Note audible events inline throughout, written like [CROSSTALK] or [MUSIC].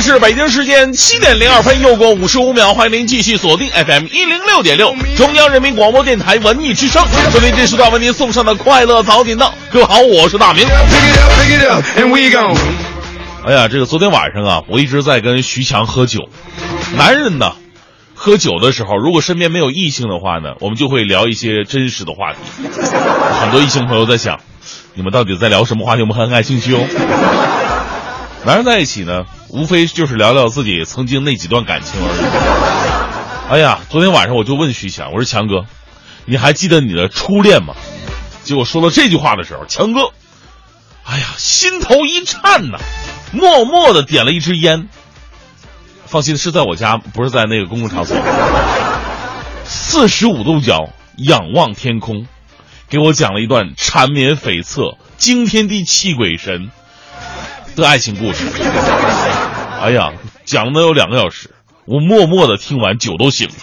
在是北京时间七点零二分，又过五十五秒，欢迎您继续锁定 FM 一零六点六，中央人民广播电台文艺之声，收听这时段为您送上的快乐早点到。各位好，我是大明。哎呀，这个昨天晚上啊，我一直在跟徐强喝酒。男人呢，喝酒的时候，如果身边没有异性的话呢，我们就会聊一些真实的话题。很多异性朋友在想，你们到底在聊什么话题？我们很感兴趣哦。男人在一起呢，无非就是聊聊自己曾经那几段感情而已。哎呀，昨天晚上我就问徐强，我说强哥，你还记得你的初恋吗？结果说了这句话的时候，强哥，哎呀，心头一颤呐，默默的点了一支烟。放心，是在我家，不是在那个公共场所。四十五度角仰望天空，给我讲了一段缠绵悱恻、惊天地泣鬼神。的爱情故事，哎呀，讲了有两个小时，我默默的听完，酒都醒了。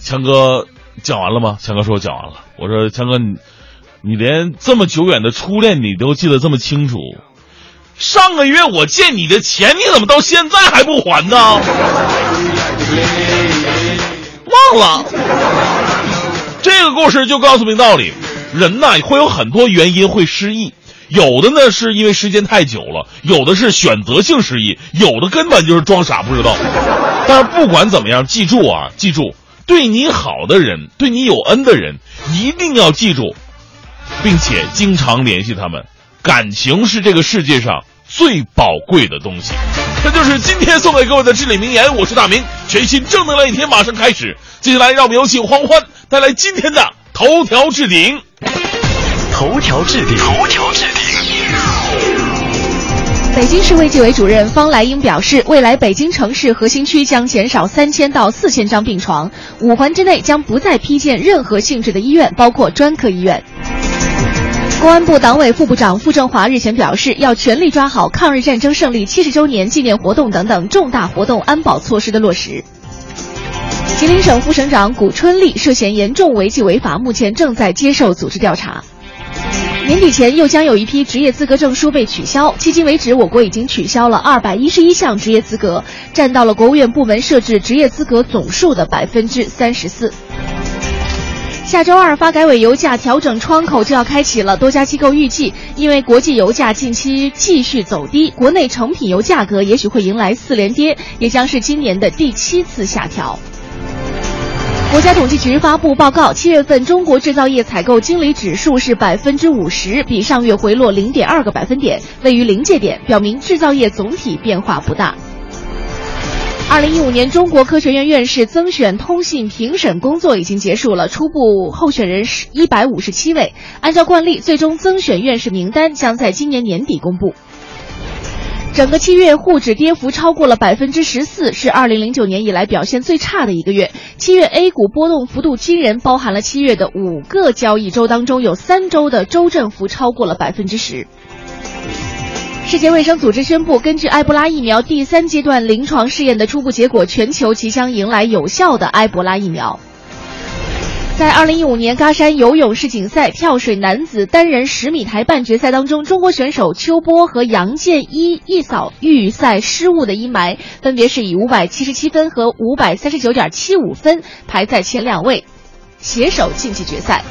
强哥讲完了吗？强哥说我讲完了。我说强哥，你你连这么久远的初恋你都记得这么清楚？上个月我借你的钱，你怎么到现在还不还呢？忘了。这个故事就告诉明道理，人呐会有很多原因会失忆。有的呢是因为时间太久了，有的是选择性失忆，有的根本就是装傻不知道。但是不管怎么样，记住啊，记住，对你好的人，对你有恩的人，一定要记住，并且经常联系他们。感情是这个世界上最宝贵的东西。这就是今天送给各位的至理名言。我是大明，全新正能量一天马上开始。接下来让我们有请欢欢带来今天的头条置顶。头条置顶，头条置顶。北京市卫计委主任方来英表示，未来北京城市核心区将减少三千到四千张病床，五环之内将不再批建任何性质的医院，包括专科医院。公安部党委副部长傅政华日前表示，要全力抓好抗日战争胜利七十周年纪念活动等等重大活动安保措施的落实。吉林省副省长谷春丽涉嫌严重违纪违法，目前正在接受组织调查。年底前又将有一批职业资格证书被取消。迄今为止，我国已经取消了二百一十一项职业资格，占到了国务院部门设置职业资格总数的百分之三十四。下周二，发改委油价调整窗口就要开启了。多家机构预计，因为国际油价近期继续走低，国内成品油价格也许会迎来四连跌，也将是今年的第七次下调。国家统计局发布报告，七月份中国制造业采购经理指数是百分之五十，比上月回落零点二个百分点，位于临界点，表明制造业总体变化不大。二零一五年中国科学院院士增选通信评审工作已经结束了，初步候选人是一百五十七位，按照惯例，最终增选院士名单将在今年年底公布。整个七月沪指跌幅超过了百分之十四，是二零零九年以来表现最差的一个月。七月 A 股波动幅度惊人，包含了七月的五个交易周当中，有三周的周振幅超过了百分之十。世界卫生组织宣布，根据埃博拉疫苗第三阶段临床试验的初步结果，全球即将迎来有效的埃博拉疫苗。在二零一五年喀山游泳世锦赛跳水男子单人十米台半决赛当中，中国选手邱波和杨建一一扫预赛失误的阴霾，分别是以五百七十七分和五百三十九点七五分排在前两位。携手晋级决赛。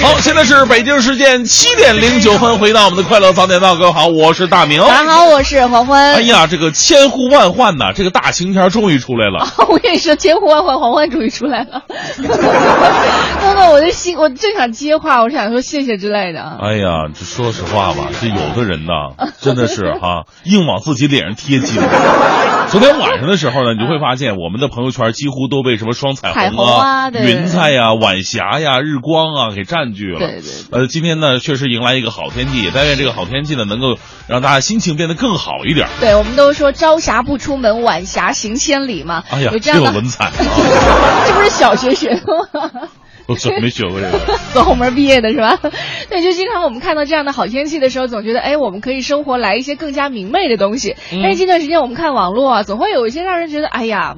好，现在是北京时间七点零九分，回到我们的快乐早点到，各位好，我是大明。大家好，我是黄欢。哎呀，这个千呼万唤呐，这个大晴天终于出来了。[LAUGHS] 我跟你说，千呼万唤，黄欢终于出来了。[LAUGHS] 刚刚我的心我正想接话，我想说谢谢之类的。哎呀，这说实话吧，这有的人呐，真的是哈，硬往自己脸上贴金。[LAUGHS] 昨天晚上的时候呢，你就会发现我们的朋友圈几乎都被什么双彩彩虹啊、啊云彩呀、晚霞呀、日光啊给占据了。对对呃，今天呢，确实迎来一个好天气，也但愿这个好天气呢，能够让大家心情变得更好一点。对，我们都说朝霞不出门，晚霞行千里嘛。哎呀，有这样的，有文采啊！[LAUGHS] 这不是小学学的吗？[LAUGHS] 我怎么没学过这个？[LAUGHS] 走后门毕业的是吧？[LAUGHS] 对，就经常我们看到这样的好天气的时候，总觉得哎，我们可以生活来一些更加明媚的东西。嗯但是这段时间我们看网络啊，总会有一些让人觉得哎呀，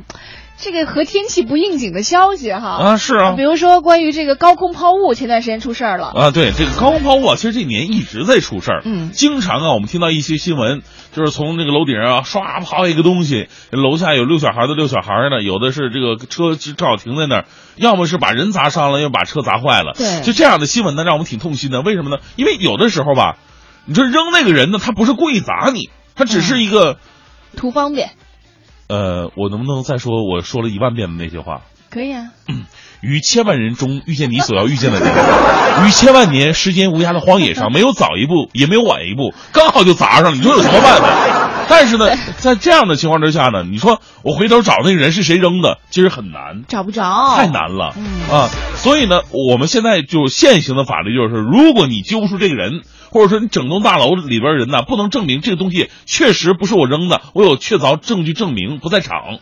这个和天气不应景的消息哈。啊，是啊比。如说关于这个高空抛物，前段时间出事儿了。啊，对这个高空抛物啊，其实这年一直在出事儿。嗯经常啊，我们听到一些新闻，就是从那个楼顶上啊，唰抛一个东西，楼下有遛小孩的遛小孩的，有的是这个车正好停在那儿，要么是把人砸伤了，要么把车砸坏了。对就这样的新闻呢，让我们挺痛心的。为什么呢？因为有的时候吧，你说扔那个人呢，他不是故意砸你，他只是一个，图方便，呃，我能不能再说我说了一万遍的那些话？可以啊。于千万人中遇见你所要遇见的人，于千万年时间无涯的荒野上，没有早一步，也没有晚一步，刚好就砸上了，你说有什么办法？[LAUGHS] 但是呢，在这样的情况之下呢，你说我回头找那个人是谁扔的，其实很难，找不着，太难了、嗯啊！所以呢，我们现在就现行的法律就是，如果你揪不出这个人，或者说你整栋大楼里边人呢，不能证明这个东西确实不是我扔的，我有确凿证据证明不在场，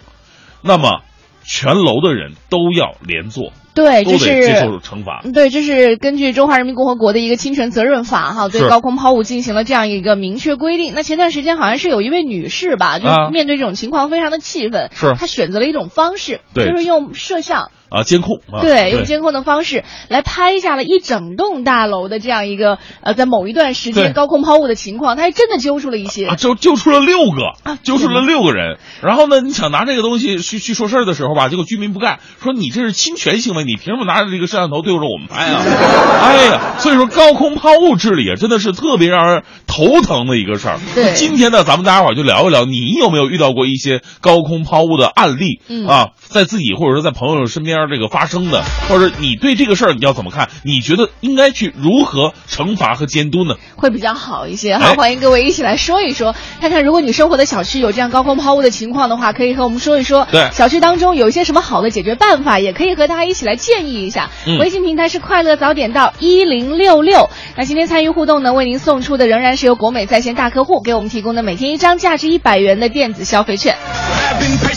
那么全楼的人都要连坐。对，都这是接受是。惩罚。对，这是根据《中华人民共和国的一个侵权责任法》哈，对高空抛物进行了这样一个明确规定。那前段时间好像是有一位女士吧，就啊面对这种情况非常的气愤，是她选择了一种方式，对就是用摄像，啊，监控啊，对，用监控的方式来拍下了一整栋大楼的这样一个呃，在某一段时间高空抛物的情况，她还真的揪出了一些啊，就揪出了六个啊，揪出了六个人。然后呢，你想拿这个东西去去说事儿的时候吧，结果居民不干，说你这是侵权行为，你凭什么拿着这个摄像头对着我们拍啊？[LAUGHS] 哎呀，所以说高空抛物治理啊，真的是特别让人头疼的一个事儿。对那今天呢，咱们大家伙儿就聊一聊，你有没有遇到过一些高空抛物的案例？嗯啊，在自己或者说在朋友身边这个发生的，或者你对这个事儿你要怎么看？你觉得应该去如何惩罚和监督呢？会比较好一些哈。哎欢迎各位一起来说一说，看看如果你生活的小区有这样高空抛物的情况的话，可以和我们说一说。对小区当中有一些什么好的解决办法，也可以和大家一起来建议一下。嗯微信平台是快乐早点到一零六六。那今天参与互动呢，为您送出的仍然是由国美在线大客户给我们提供的每天一张价值一百元的电子消费券。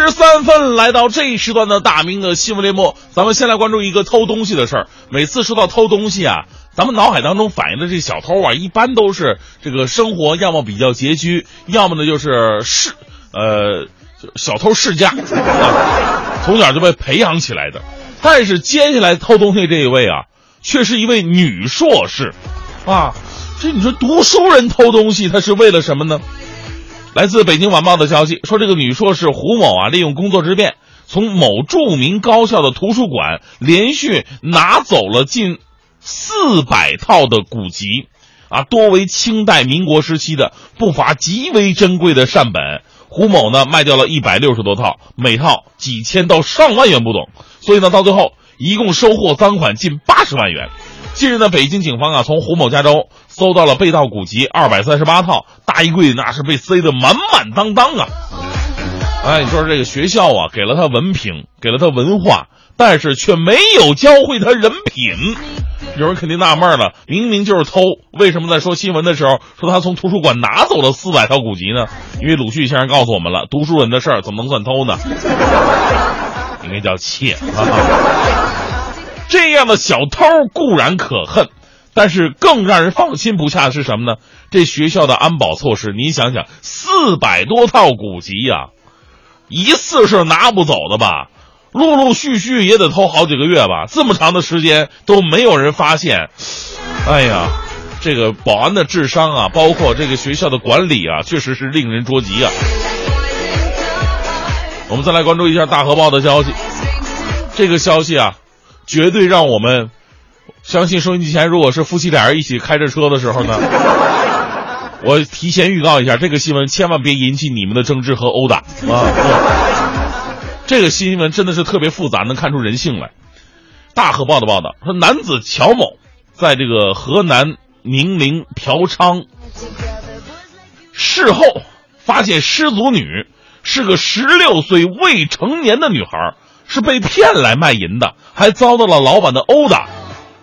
十三分，来到这一时段的大明的新闻联播，咱们先来关注一个偷东西的事儿。每次说到偷东西啊，咱们脑海当中反映的这小偷啊，一般都是这个生活要么比较拮据，要么呢就是世呃小偷世家，啊、[LAUGHS] 从小就被培养起来的。但是接下来偷东西这一位啊，却是一位女硕士，啊，这你说读书人偷东西，他是为了什么呢？来自北京晚报的消息说，这个女硕士胡某啊，利用工作之便，从某著名高校的图书馆连续拿走了近四百套的古籍，啊，多为清代、民国时期的，不乏极为珍贵的善本。胡某呢，卖掉了一百六十多套，每套几千到上万元不等，所以呢，到最后一共收获赃款近八十万元。近日呢，北京警方啊，从胡某家中搜到了被盗古籍二百三十八套，大衣柜那是被塞得满满当当啊！哎，你说这个学校啊，给了他文凭，给了他文化，但是却没有教会他人品。有人肯定纳闷了，明明就是偷，为什么在说新闻的时候说他从图书馆拿走了四百套古籍呢？因为鲁迅先生告诉我们了，读书人的事儿怎么能算偷呢？应该叫窃啊！这样的小偷固然可恨，但是更让人放心不下的是什么呢？这学校的安保措施，你想想，四百多套古籍呀、一次是拿不走的吧？陆陆续续也得偷好几个月吧？这么长的时间都没有人发现，哎呀，这个保安的智商啊，包括这个学校的管理啊，确实是令人着急啊。我们再来关注一下大河报的消息，这个消息啊，绝对让我们相信收音机前如果是夫妻俩人一起开着车的时候呢，[LAUGHS] 我提前预告一下，这个新闻千万别引起你们的争执和殴打啊！这个新闻真的是特别复杂，能看出人性来。大河报的报道说，男子乔某在这个河南宁陵嫖娼，事后发现失足女是个十六岁未成年的女孩，是被骗来卖淫的，还遭到了老板的殴打。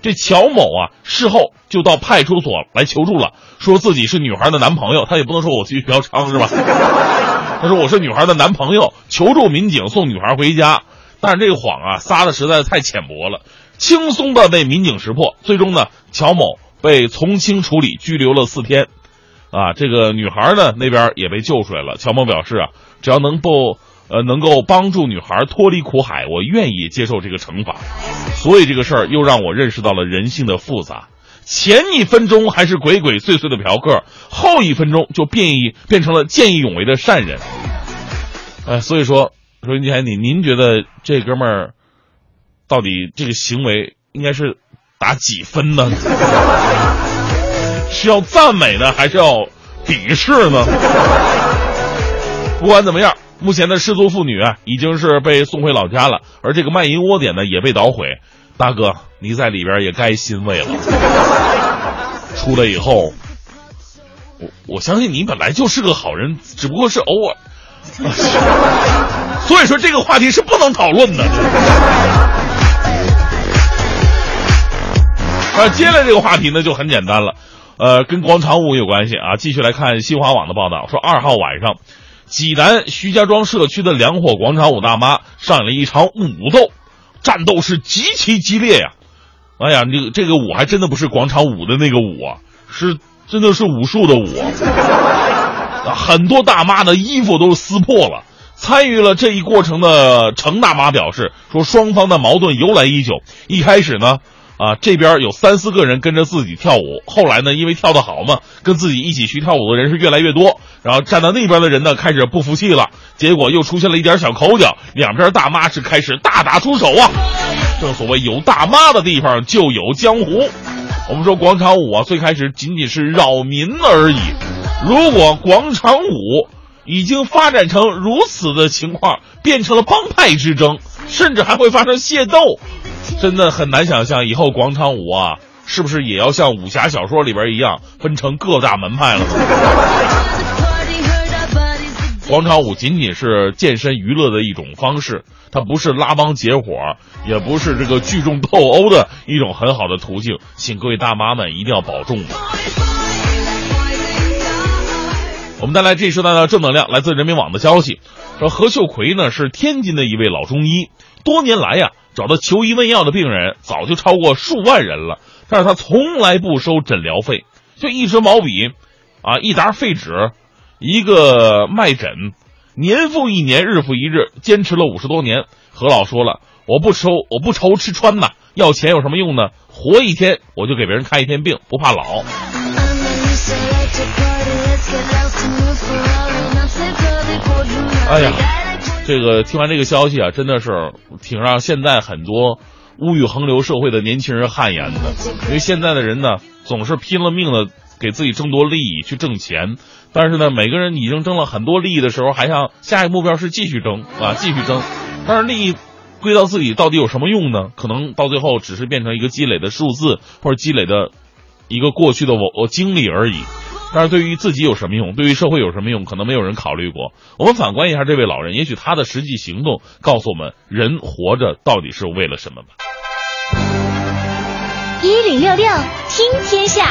这乔某啊，事后就到派出所来求助了，说自己是女孩的男朋友，他也不能说我去嫖娼是吧？[LAUGHS] 他说我是女孩的男朋友，求助民警送女孩回家。但是这个谎啊，撒的实在是太浅薄了，轻松的被民警识破。最终呢，乔某被从轻处理，拘留了四天。啊，这个女孩呢那边也被救出来了。乔某表示啊，只要能够呃能够帮助女孩脱离苦海，我愿意接受这个惩罚。所以这个事儿又让我认识到了人性的复杂。前一分钟还是鬼鬼祟祟的嫖客，后一分钟就变异变成了见义勇为的善人。哎，所以说，收音机前你您觉得这哥们儿到底这个行为应该是打几分呢？[LAUGHS] 是要赞美呢，还是要鄙视呢？不管怎么样，目前的失足妇女啊，已经是被送回老家了，而这个卖淫窝点呢，也被捣毁。大哥，你在里边也该欣慰了。出来以后，我我相信你本来就是个好人，只不过是偶尔。[LAUGHS] 所以说这个话题是不能讨论的。啊，接下来这个话题呢就很简单了，呃，跟广场舞有关系啊。继续来看新华网的报道，说二号晚上，济南徐家庄社区的两伙广场舞大妈上演了一场武斗，战斗是极其激烈呀。哎呀，这个这个舞还真的不是广场舞的那个舞啊，是真的是武术的舞啊。很多大妈的衣服都撕破了。参与了这一过程的程大妈表示说，双方的矛盾由来已久。一开始呢，啊这边有三四个人跟着自己跳舞，后来呢，因为跳得好嘛，跟自己一起去跳舞的人是越来越多。然后站到那边的人呢，开始不服气了，结果又出现了一点小口角，两边大妈是开始大打出手啊。正所谓有大妈的地方就有江湖。我们说广场舞啊，最开始仅仅是扰民而已。如果广场舞已经发展成如此的情况，变成了帮派之争，甚至还会发生械斗，[LAUGHS] 真的很难想象以后广场舞啊，是不是也要像武侠小说里边一样分成各大门派了呢？[LAUGHS] 广场舞仅仅是健身娱乐的一种方式，它不是拉帮结伙，也不是这个聚众斗殴的一种很好的途径，请各位大妈们一定要保重。我们带来这一时段的正能量，来自人民网的消息，说何秀奎呢是天津的一位老中医，多年来呀找他求医问药的病人早就超过数万人了，但是他从来不收诊疗费，就一支毛笔，啊一沓废纸，一个脉诊，年复一年，日复一日，坚持了五十多年。何老说了，我不收我不愁吃穿呐，要钱有什么用呢？活一天我就给别人看一天病，不怕老。哎呀，这个听完这个消息啊，真的是挺让现在很多物欲横流社会的年轻人汗颜的。因为现在的人呢，总是拼了命的给自己争夺利益去挣钱，但是呢，每个人已经争了很多利益的时候，还想下一个目标是继续争啊，继续争。但是利益归到自己到底有什么用呢？可能到最后只是变成一个积累的数字，或者积累的一个过去的我我经历而已。但是对于自己有什么用？对于社会有什么用？可能没有人考虑过。我们反观一下这位老人，也许他的实际行动告诉我们，人活着到底是为了什么吧。一零六六听天下，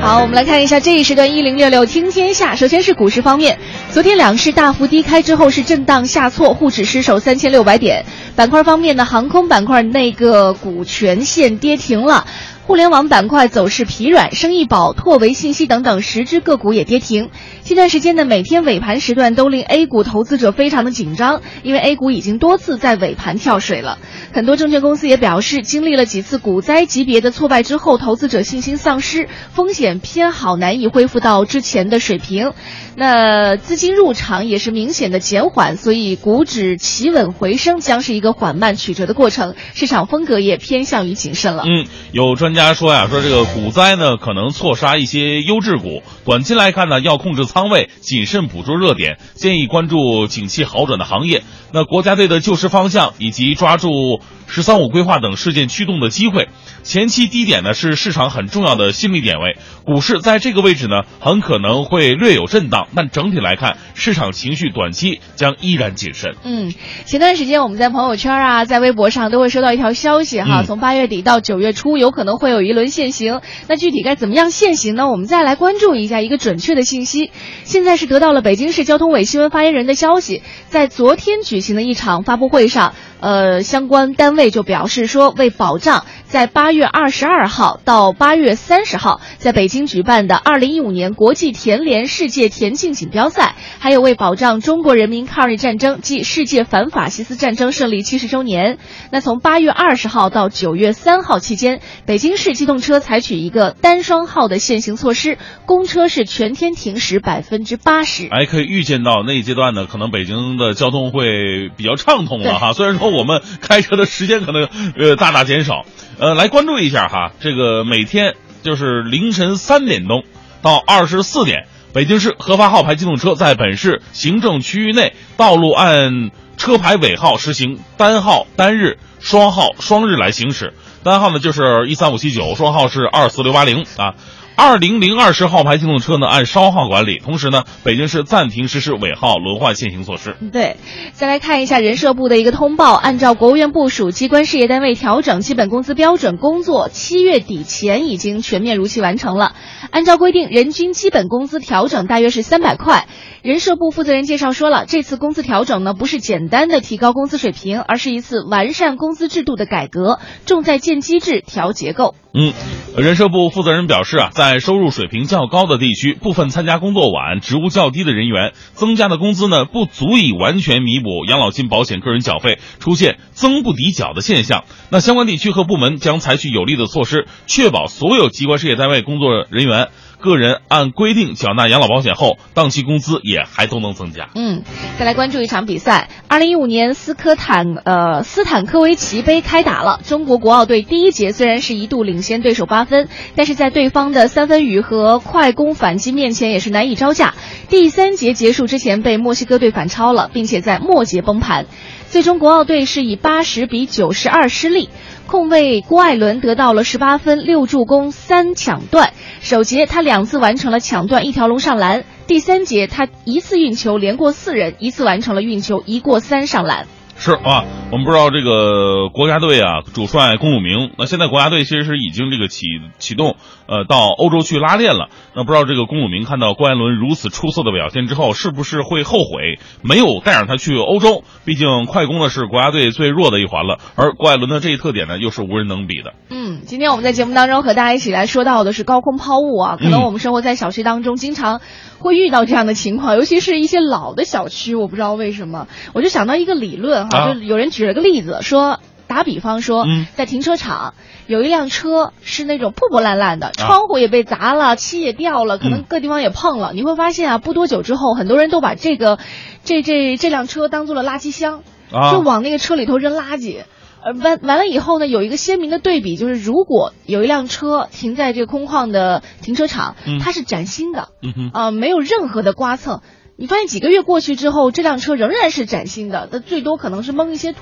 好，我们来看一下这一时段一零六六听天下。首先是股市方面，昨天两市大幅低开之后是震荡下挫，沪指失守三千六百点，板块方面呢，航空板块那个股全线跌停了。互联网板块走势疲软，生意宝、拓维信息等等十只个股也跌停。近段时间呢，每天尾盘时段都令 A 股投资者非常的紧张，因为 A 股已经多次在尾盘跳水了。很多证券公司也表示，经历了几次股灾级别的挫败之后，投资者信心丧失，风险偏好，难以恢复到之前的水平。那资金入场也是明显的减缓，所以股指企稳回升将是一个缓慢曲折的过程。市场风格也偏向于谨慎了。嗯，有专家说呀，说这个股灾呢可能错杀一些优质股，短期来看呢要控制仓位，谨慎捕捉热点，建议关注景气好转的行业。那国家队的救市方向以及抓住“十三五”规划等事件驱动的机会，前期低点呢是市场很重要的心理点位。股市在这个位置呢，很可能会略有震荡，但整体来看，市场情绪短期将依然谨慎。嗯，前段时间我们在朋友圈啊，在微博上都会收到一条消息哈，嗯从八月底到九月初，有可能会有一轮限行。那具体该怎么样限行呢？我们再来关注一下一个准确的信息。现在是得到了北京市交通委新闻发言人的消息，在昨天举行的一场发布会上，呃，相关单位就表示说，为保障在八月二十二号到八月三十号在北京举办的二零一五年国际田联世界田径锦标赛，还有为保障中国人民抗日战争暨世界反法西斯战争胜利七十周年，那从八月二十号到九月三号期间，北京市机动车采取一个单双号的限行措施，公车是全天停驶百分之八十。哎，可以预见到那一阶段呢，可能北京的交通会比较畅通了哈。虽然说我们开车的时间可能呃大大减少，呃，来关注一下哈，这个每天就是凌晨三点钟到二十四点，北京市核发号牌机动车在本市行政区域内道路按车牌尾号实行单号单日、双号双日来行驶。单号呢就是一三五七九，双号是二四六八零啊。二零零二十号牌机动车呢按稍号管理，同时呢，北京市暂停实施尾号轮换限行措施。对，再来看一下人社部的一个通报，按照国务院部署，机关事业单位调整基本工资标准工作，七月底前已经全面如期完成了。按照规定，人均基本工资调整大约是三百块。人社部负责人介绍说了，这次工资调整呢，不是简单的提高工资水平，而是一次完善工资制度的改革，重在建机制、调结构。嗯，人社部负责人表示啊，在收入水平较高的地区，部分参加工作晚、职务较低的人员，增加的工资呢不足以完全弥补养老金保险个人缴费出现增不抵缴的现象。那相关地区和部门将采取有力的措施，确保所有机关事业单位工作人员个人按规定缴纳养老保险后，当期工资也还都能增加。嗯，再来关注一场比赛。二零一五年斯科坦呃斯坦科维奇杯开打了，中国国奥队第一节虽然是一度领先对手八分，但是在对方的三分雨和快攻反击面前也是难以招架。第三节结束之前被墨西哥队反超了，并且在末节崩盘。最终国奥队是以八十比九十二失利。控卫郭艾伦得到了十八分、六助攻、三抢断。首节他两次完成了抢断，一条龙上篮。第三节他一次运球连过四人，一次完成了运球一过三上篮。是啊，我们不知道这个国家队啊，主帅龚鲁明，那现在国家队其实是已经这个启启动，呃，到欧洲去拉练了。那不知道这个龚鲁明看到郭艾伦如此出色的表现之后，是不是会后悔没有带上他去欧洲？毕竟快攻呢是国家队最弱的一环了，而郭艾伦的这一特点呢又是无人能比的。嗯，今天我们在节目当中和大家一起来说到的是高空抛物啊，可能嗯我们生活在小区当中，经常会遇到这样的情况，尤其是一些老的小区，我不知道为什么，我就想到一个理论哈，啊就有人举了个例子说。打比方说嗯，在停车场有一辆车是那种破破烂烂的，啊窗户也被砸了，漆也掉了，可能嗯各地方也碰了。你会发现啊，不多久之后，很多人都把这个这这这辆车当做了垃圾箱，啊就往那个车里头扔垃圾。呃，完完了以后呢，有一个鲜明的对比，就是如果有一辆车停在这个空旷的停车场，嗯它是崭新的，啊、没有任何的刮蹭。你发现几个月过去之后，这辆车仍然是崭新的，它最多可能是蒙一些土。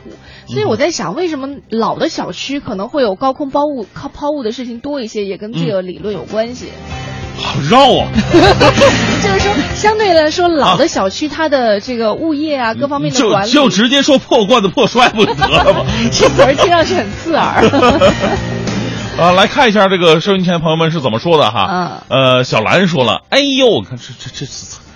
所以我在想，为什么老的小区可能会有高空抛物、抛抛物的事情多一些，也跟这个理论有关系。好绕啊！[LAUGHS] 就是说，相对来说，老的小区它的这个物业啊，各方面的就管理，就直接说破罐子破摔不得了吗？[LAUGHS] 这词儿听上去很刺耳。[LAUGHS] 啊，来看一下这个收音机前的朋友们是怎么说的哈。嗯呃，小兰说了，哎呦，我看这这这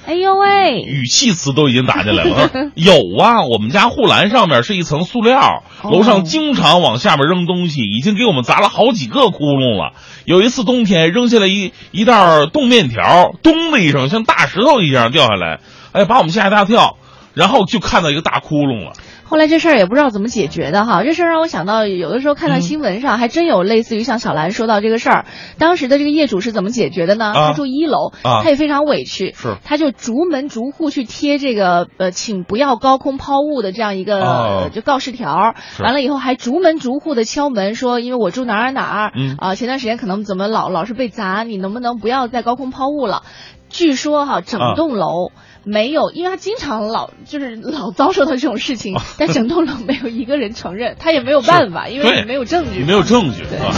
哎呦喂，语气词都已经打进来了。[LAUGHS] 有啊，我们家护栏上面是一层塑料，楼上经常往下面扔东西，已经给我们砸了好几个窟窿了。有一次冬天扔下来一一袋冻面条，咚的一声，像大石头一样掉下来，哎，把我们吓一大跳。然后就看到一个大窟窿了。后来这事儿也不知道怎么解决的哈，这事儿让我想到，有的时候看到新闻上还真有类似于像小兰说到这个事儿，当时的这个业主是怎么解决的呢？啊。他住一楼，啊。他也非常委屈，是。他就逐门逐户去贴这个呃，请不要高空抛物的这样一个、就告示条完了以后还逐门逐户的敲门说，因为我住哪儿哪儿，嗯。啊、前段时间可能怎么老老是被砸，你能不能不要再高空抛物了？据说哈，整啊。栋楼。没有，因为他经常老就是老遭受到这种事情，但整栋楼没有一个人承认，他也没有办法，因为对你没有证据嘛，你没有证据对啊。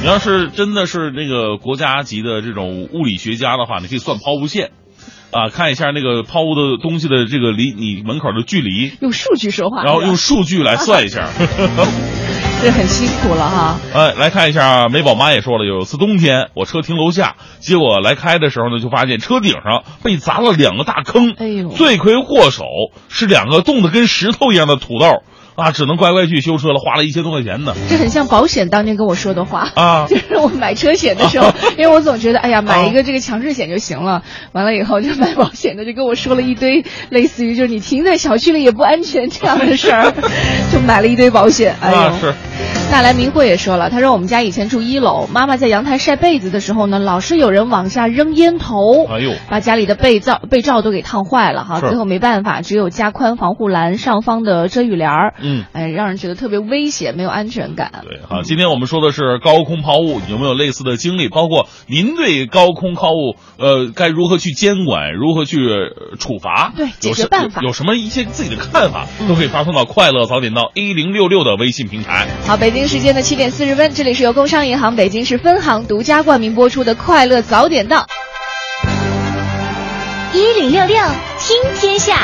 你要是真的是那个国家级的这种物理学家的话，你可以算抛物线，啊，看一下那个抛物的东西的这个离你门口的距离，用数据说话，然后用数据来算一下。[LAUGHS] [LAUGHS] 这很辛苦了哈。哎，来看一下，美宝妈也说了，有一次冬天我车停楼下，结果来开的时候呢，就发现车顶上被砸了两个大坑，哎呦。罪魁祸首是两个冻得跟石头一样的土豆啊，只能乖乖去修车了，花了一千多块钱呢。这很像保险当年跟我说的话啊 [LAUGHS] 就是我买车险的时候，[LAUGHS] 因为我总觉得，哎呀，买一个这个强制险就行了。完了以后，就买保险的就跟我说了一堆类似于就是你停在小区里也不安全这样的事儿，[LAUGHS] 就买了一堆保险。哎呦，啊，是，纳兰明慧也说了，他说我们家以前住一楼，妈妈在阳台晒被子的时候呢，老是有人往下扔烟头，哎呦把家里的被罩被罩都给烫坏了哈。最后没办法，只有加宽防护栏上方的遮雨帘儿，嗯。哎，让人觉得特别危险，没有安全感。对，好，今天我们说的是高空抛物，有没有类似的经历？包括您对高空抛物，呃，该如何去监管，如何去呃处罚？对解有什决办法有有什么一些自己的看法，都可以发送到快乐早点到 A 零六六的微信平台。好，北京时间的七点四十分，这里是由工商银行北京市分行独家冠名播出的《快乐早点到》。一零六六听天下，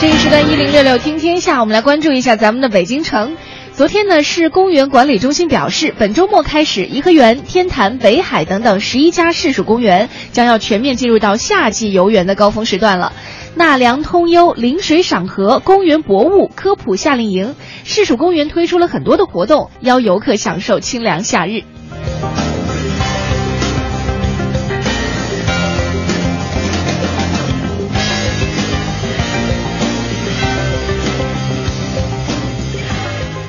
这一时段一零六六听天下，我们来关注一下咱们的北京城。昨天呢，市公园管理中心表示，本周末开始，颐和园、天坛、北海等等十一家市属公园将要全面进入到夏季游园的高峰时段了。纳凉通幽、临水赏荷、公园博物、科普夏令营，市属公园推出了很多的活动，邀游客享受清凉夏日。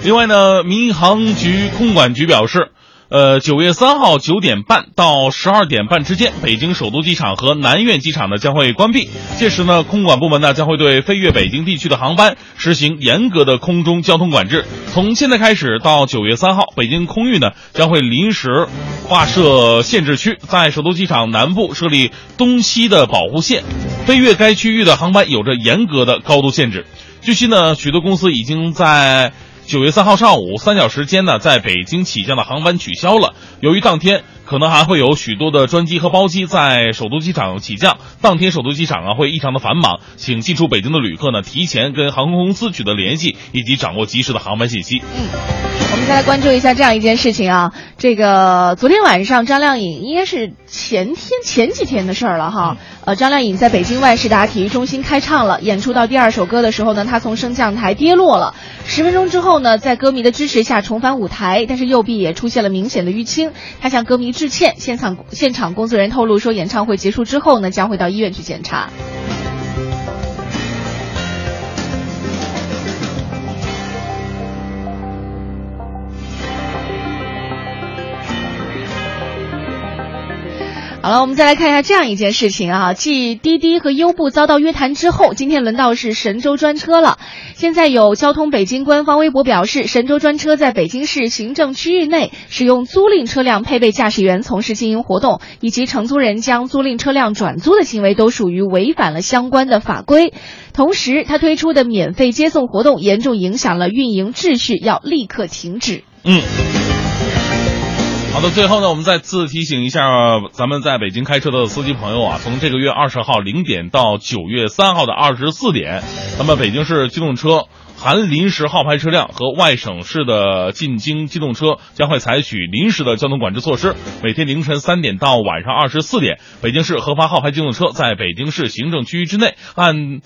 另外呢，民航局空管局表示，呃，九月三号九点半到十二点半之间，北京首都机场和南苑机场呢将会关闭。届时呢，空管部门呢将会对飞越北京地区的航班实行严格的空中交通管制。从现在开始到九月三号，北京空域呢将会临时划设限制区，在首都机场南部设立东西的保护线，飞越该区域的航班有着严格的高度限制。据悉呢，许多公司已经在九月三号上午三小时间呢，在北京起降的航班取消了。由于当天可能还会有许多的专机和包机在首都机场起降，当天首都机场啊会异常的繁忙，请进出北京的旅客呢提前跟航空公司取得联系，以及掌握及时的航班信息。嗯们再来关注一下这样一件事情啊，这个昨天晚上张靓颖应该是前天前几天的事儿了哈。呃，张靓颖在北京万事达体育中心开唱了，演出到第二首歌的时候呢，她从升降台跌落了。十分钟之后呢，在歌迷的支持下重返舞台，但是右臂也出现了明显的淤青。她向歌迷致歉，现场现场工作人员透露说，演唱会结束之后呢，将会到医院去检查。好了，我们再来看一下这样一件事情啊。继滴滴和优步遭到约谈之后，今天轮到是神州专车了。现在有交通北京官方微博表示，神州专车在北京市行政区域内使用租赁车辆配备驾驶员从事经营活动，以及承租人将租赁车辆转租的行为，都属于违反了相关的法规。同时，他推出的免费接送活动严重影响了运营秩序，要立刻停止。嗯。好的，最后呢，我们再次提醒一下咱们在北京开车的司机朋友啊，从这个月二十号零点到九月三号的二十四点，那么北京市机动车含临时号牌车辆和外省市的进京机动车将会采取临时的交通管制措施。每天凌晨三点到晚上二十四点，北京市核发号牌机动车在北京市行政区域之内按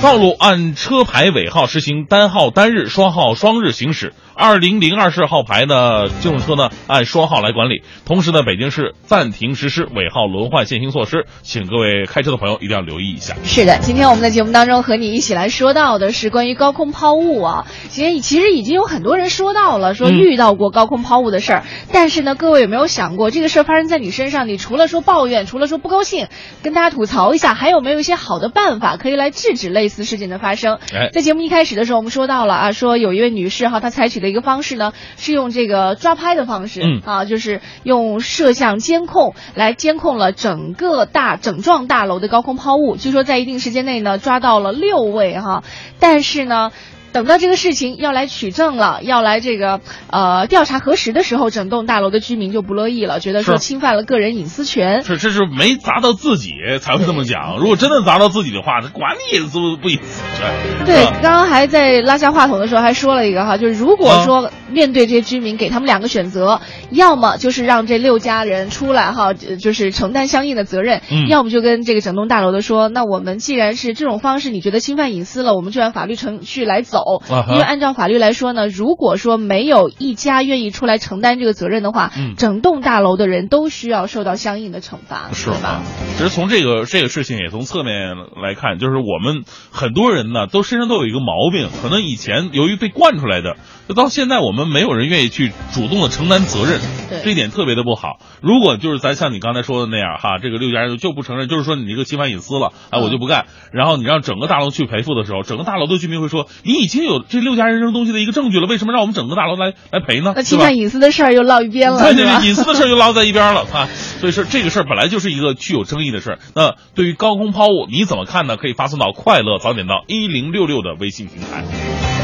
道路按车牌尾号实行单号单日、双号双日行驶。二零零二式号牌呢机动车呢，按双号来管理。同时呢，北京市暂停实施尾号轮换限行措施，请各位开车的朋友一定要留意一下。是的，今天我们的节目当中和你一起来说到的是关于高空抛物啊。其实其实已经有很多人说到了，说嗯遇到过高空抛物的事儿。但是呢，各位有没有想过，这个事儿发生在你身上，你除了说抱怨，除了说不高兴，跟大家吐槽一下，还有没有一些好的办法可以来制止类似事件的发生？哎在节目一开始的时候，我们说到了啊，说有一位女士哈，她采取的一个方式呢，是用这个抓拍的方式，嗯啊，就是用摄像监控来监控了整个大整幢大楼的高空抛物。据说在一定时间内呢，抓到了六位哈，但是呢。等到这个事情要来取证了，要来这个呃调查核实的时候，整栋大楼的居民就不乐意了，觉得说侵犯了个人隐私权。是，这是没砸到自己才会这么讲。如果真的砸到自己的话，那管你隐私不不隐私权。对，刚刚还在拉下话筒的时候还说了一个哈，就是如果说面对这些居民，给他们两个选择，要么就是让这六家人出来哈，呃就是承担相应的责任，嗯要么就跟这个整栋大楼的说，那我们既然是这种方式，你觉得侵犯隐私了，我们就按法律程序来走。啊哈因为按照法律来说呢，如果说没有一家愿意出来承担这个责任的话，嗯整栋大楼的人都需要受到相应的惩罚，是吧？其实从这个这个事情也从侧面来看，就是我们很多人呢，都身上都有一个毛病，可能以前由于被惯出来的，就到现在我们没有人愿意去主动的承担责任，对这一点特别的不好。如果就是咱像你刚才说的那样哈，这个六家人就不承认，就是说你这个侵犯隐私了，哎，我就不干。然后你让整个大楼去赔付的时候，整个大楼的居民会说，你已经有这六家人扔东西的一个证据了，为什么让我们整个大楼来来赔呢？那侵犯隐私的事儿又落一边了，对对对，隐私的事儿又捞在一边了啊。[LAUGHS] 所以说这个事儿本来就是一个具有争议的事儿。那对于高空抛物你怎么看呢？可以发送到快乐早点到一零六六的微信平台。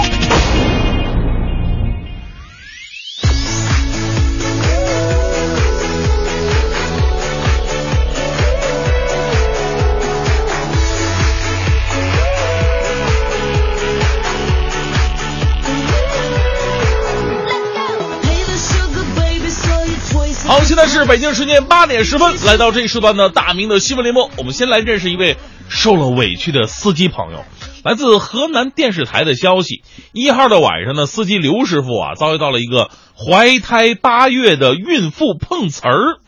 北京时间八点十分，来到这一时段的大明的新闻联播。我们先来认识一位受了委屈的司机朋友。来自河南电视台的消息，一号的晚上呢，司机刘师傅啊遭遇到了一个怀胎八月的孕妇碰瓷儿。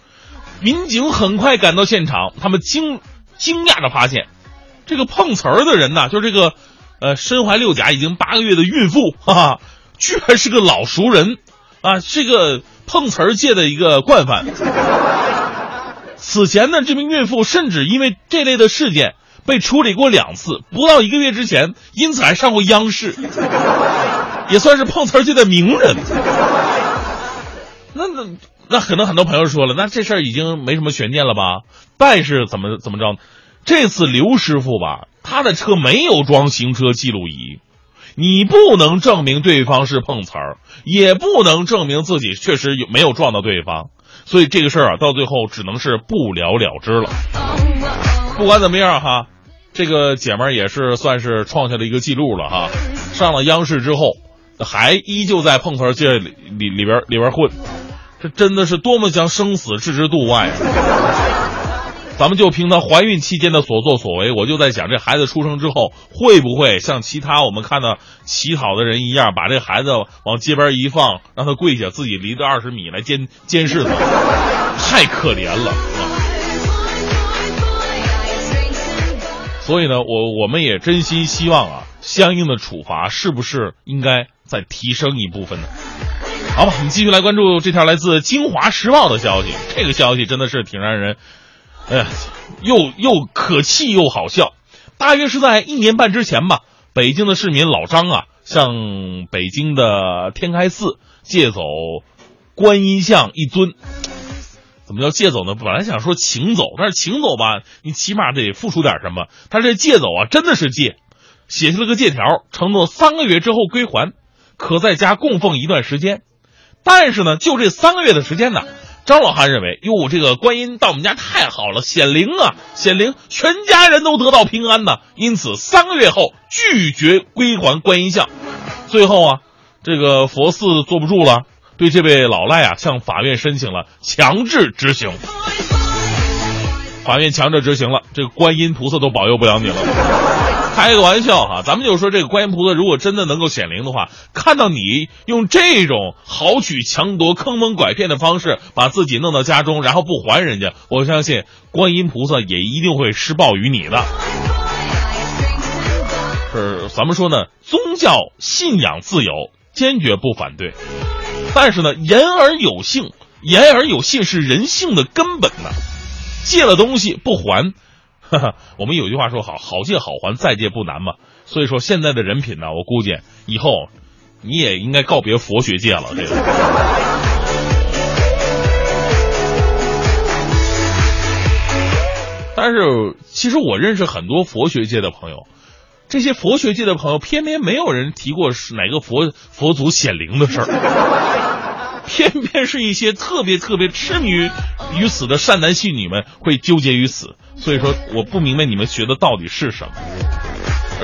民警很快赶到现场，他们惊惊讶的发现，这个碰瓷儿的人呢，就是这个呃身怀六甲已经八个月的孕妇，哈哈，居然是个老熟人啊，这个碰瓷儿界的一个惯犯。此前呢，这名孕妇甚至因为这类的事件被处理过两次，不到一个月之前，因此还上过央视，也算是碰瓷儿界的名人。那那那可能很多朋友说了，那这事儿已经没什么悬念了吧？但是怎么怎么着？这次刘师傅吧，他的车没有装行车记录仪，你不能证明对方是碰瓷儿，也不能证明自己确实有没有撞到对方，所以这个事儿啊，到最后只能是不了了之了。不管怎么样哈，这个姐们儿也是算是创下了一个记录了哈，上了央视之后，还依旧在碰瓷儿界里里里边里边儿混，这真的是多么将生死置之度外啊！咱们就凭她怀孕期间的所作所为，我就在想，这孩子出生之后会不会像其他我们看到乞讨的人一样，把这孩子往街边一放，让他跪下，自己离着二十米来监监视他，[LAUGHS] 太可怜了。所以呢，我我们也真心希望啊，相应的处罚是不是应该再提升一部分呢？好吧，我们继续来关注这条来自《京华时报》的消息。这个消息真的是挺让人，哎呀，又又可气又好笑。大约是在一年半之前吧，北京的市民老张啊，向北京的天开寺借走观音像一尊。怎么叫借走呢？本来想说请走，但是请走吧，你起码得付出点什么。他这借走啊，真的是借。写下了个借条，承诺三个月之后归还，可在家供奉一段时间。但是呢，就这三个月的时间呢，张老汉认为，哟，这个观音到我们家太好了，显灵啊，显灵，全家人都得到平安呐。因此，三个月后拒绝归还观音像。最后啊，这个佛寺坐不住了，对这位老赖啊，向法院申请了强制执行。法院强制执行了，这个观音菩萨都保佑不了你了。开个玩笑哈，咱们就说这个观音菩萨如果真的能够显灵的话，看到你用这种豪取强夺、坑蒙拐骗的方式把自己弄到家中，然后不还人家，我相信观音菩萨也一定会施暴于你的。是咱们说呢，宗教信仰自由，坚决不反对，但是呢，言而有信，言而有信是人性的根本呢。借了东西不还，[LAUGHS] 我们有句话说好，好借好还，再借不难嘛。所以说现在的人品呢，我估计以后你也应该告别佛学界了。这个，但是其实我认识很多佛学界的朋友，这些佛学界的朋友偏偏没有人提过是哪个佛佛祖显灵的事儿，偏偏是一些特别特别痴迷于于此的善男信女们会纠结于此。所以说，我不明白你们学的到底是什么。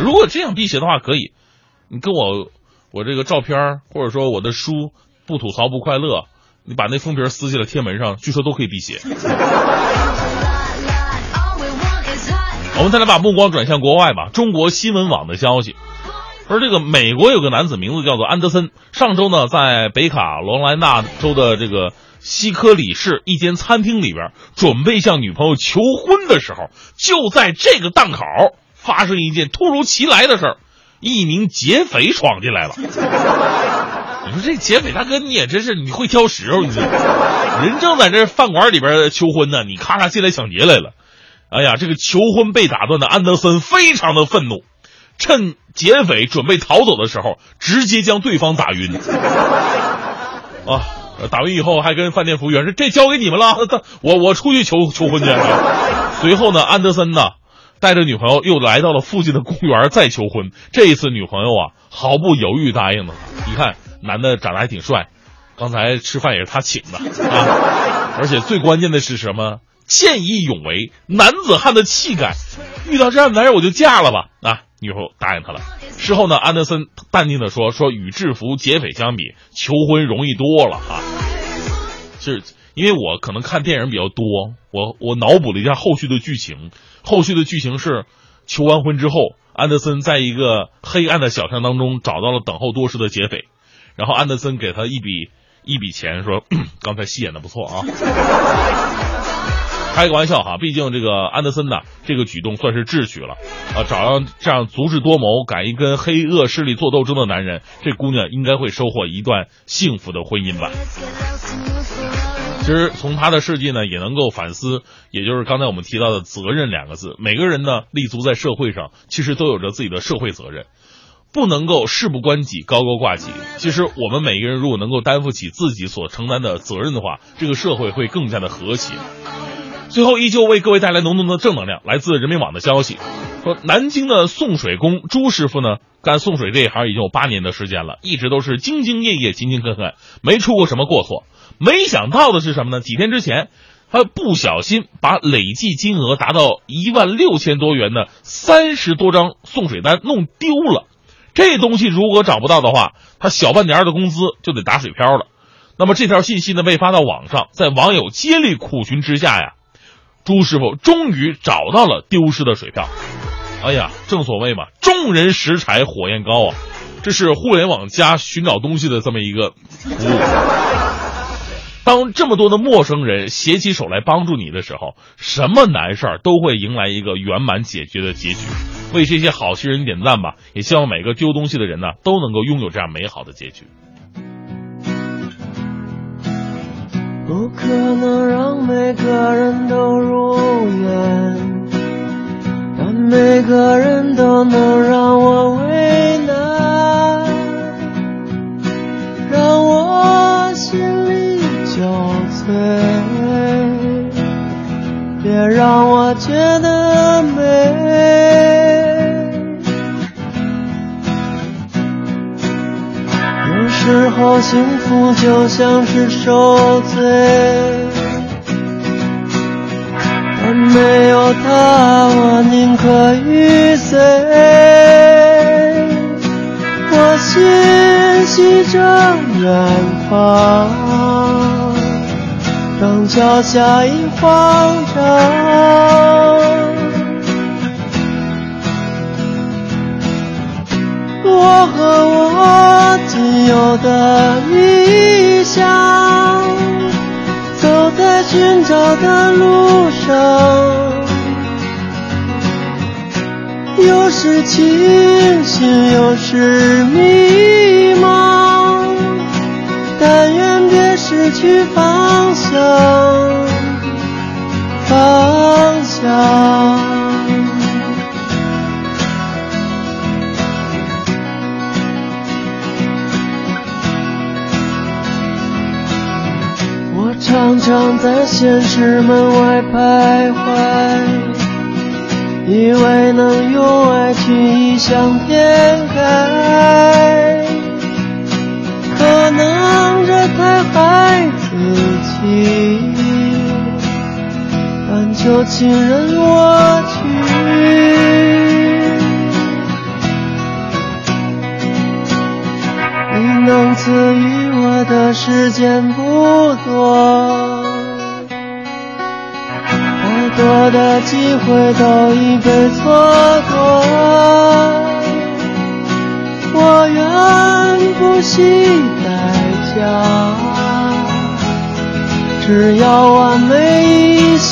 如果这样辟邪的话，可以，你跟我我这个照片儿或者说我的书不吐槽不快乐，你把那封皮撕下来贴门上，据说都可以辟邪。[LAUGHS] 我们再来把目光转向国外吧。中国新闻网的消息，而这个美国有个男子名字叫做安德森，上周呢在北卡罗来纳州的这个西科里市一间餐厅里边，准备向女朋友求婚的时候，就在这个档口发生一件突如其来的事儿，一名劫匪闯进来了。你说这劫匪大哥你也真是你会挑时候，你知道吗人正在这饭馆里边求婚呢，你咔嚓进来抢劫来了。哎呀，这个求婚被打断的安德森非常的愤怒，趁劫匪准备逃走的时候，直接将对方打晕。啊，打晕以后还跟饭店服务员说：“这交给你们了，我我出去求求婚去了。”随后呢，安德森呢带着女朋友又来到了附近的公园再求婚。这一次女朋友啊毫不犹豫答应了。你看男的长得还挺帅，刚才吃饭也是他请的啊，而且最关键的是什么？见义勇为，男子汉的气概。遇到这样的男人，我就嫁了吧！啊，女友答应他了。事后呢，安德森淡定的说：“说与制服劫匪相比，求婚容易多了啊。”是因为我可能看电影比较多，我我脑补了一下后续的剧情。后续的剧情是，求完婚之后，安德森在一个黑暗的小巷当中找到了等候多时的劫匪，然后安德森给他一笔一笔钱，说：“ [COUGHS] 刚才戏演的不错啊。”开个玩笑哈，毕竟这个安德森呢，这个举动算是智取了，啊，找到这样足智多谋、敢于跟黑恶势力做斗争的男人，这姑娘应该会收获一段幸福的婚姻吧。其实从他的事迹呢，也能够反思，也就是刚才我们提到的责任两个字。每个人呢，立足在社会上，其实都有着自己的社会责任，不能够事不关己、高高挂起。其实我们每一个人如果能够担负起自己所承担的责任的话，这个社会会更加的和谐。最后，依旧为各位带来浓浓的正能量。来自人民网的消息说，南京的送水工朱师傅呢，干送水这一行已经有八年的时间了，一直都是兢兢业业、勤勤恳恳，没出过什么过错。没想到的是什么呢？几天之前，他不小心把累计金额达到一万六千多元的三十多张送水单弄丢了。这东西如果找不到的话，他小半年的工资就得打水漂了。那么这条信息呢，被发到网上，在网友接力苦寻之下呀。朱师傅终于找到了丢失的水票。哎呀，正所谓嘛，众人拾柴火焰高啊，这是互联网加寻找东西的这么一个服务。当这么多的陌生人携起手来帮助你的时候，什么难事儿都会迎来一个圆满解决的结局。为这些好心人点赞吧！也希望每个丢东西的人呢，都能够拥有这样美好的结局。不可能让每个人都如愿，但每个人都能让我为难，让我心里交瘁，别让我觉得美。时候，幸福就像是受罪。但没有他，我宁可玉碎。我心系着远方，让脚下一慌张。我和我仅有的理想，走在寻找的路上，有时清醒，有时迷茫，但愿别失去方向，方向。常在现实门外徘徊，以为能用爱去异想天开，可能这太孩子气，但就请任我去。你能赐予我的时间不多，多的机会都已被错过。我愿不惜代价，只要完美一下。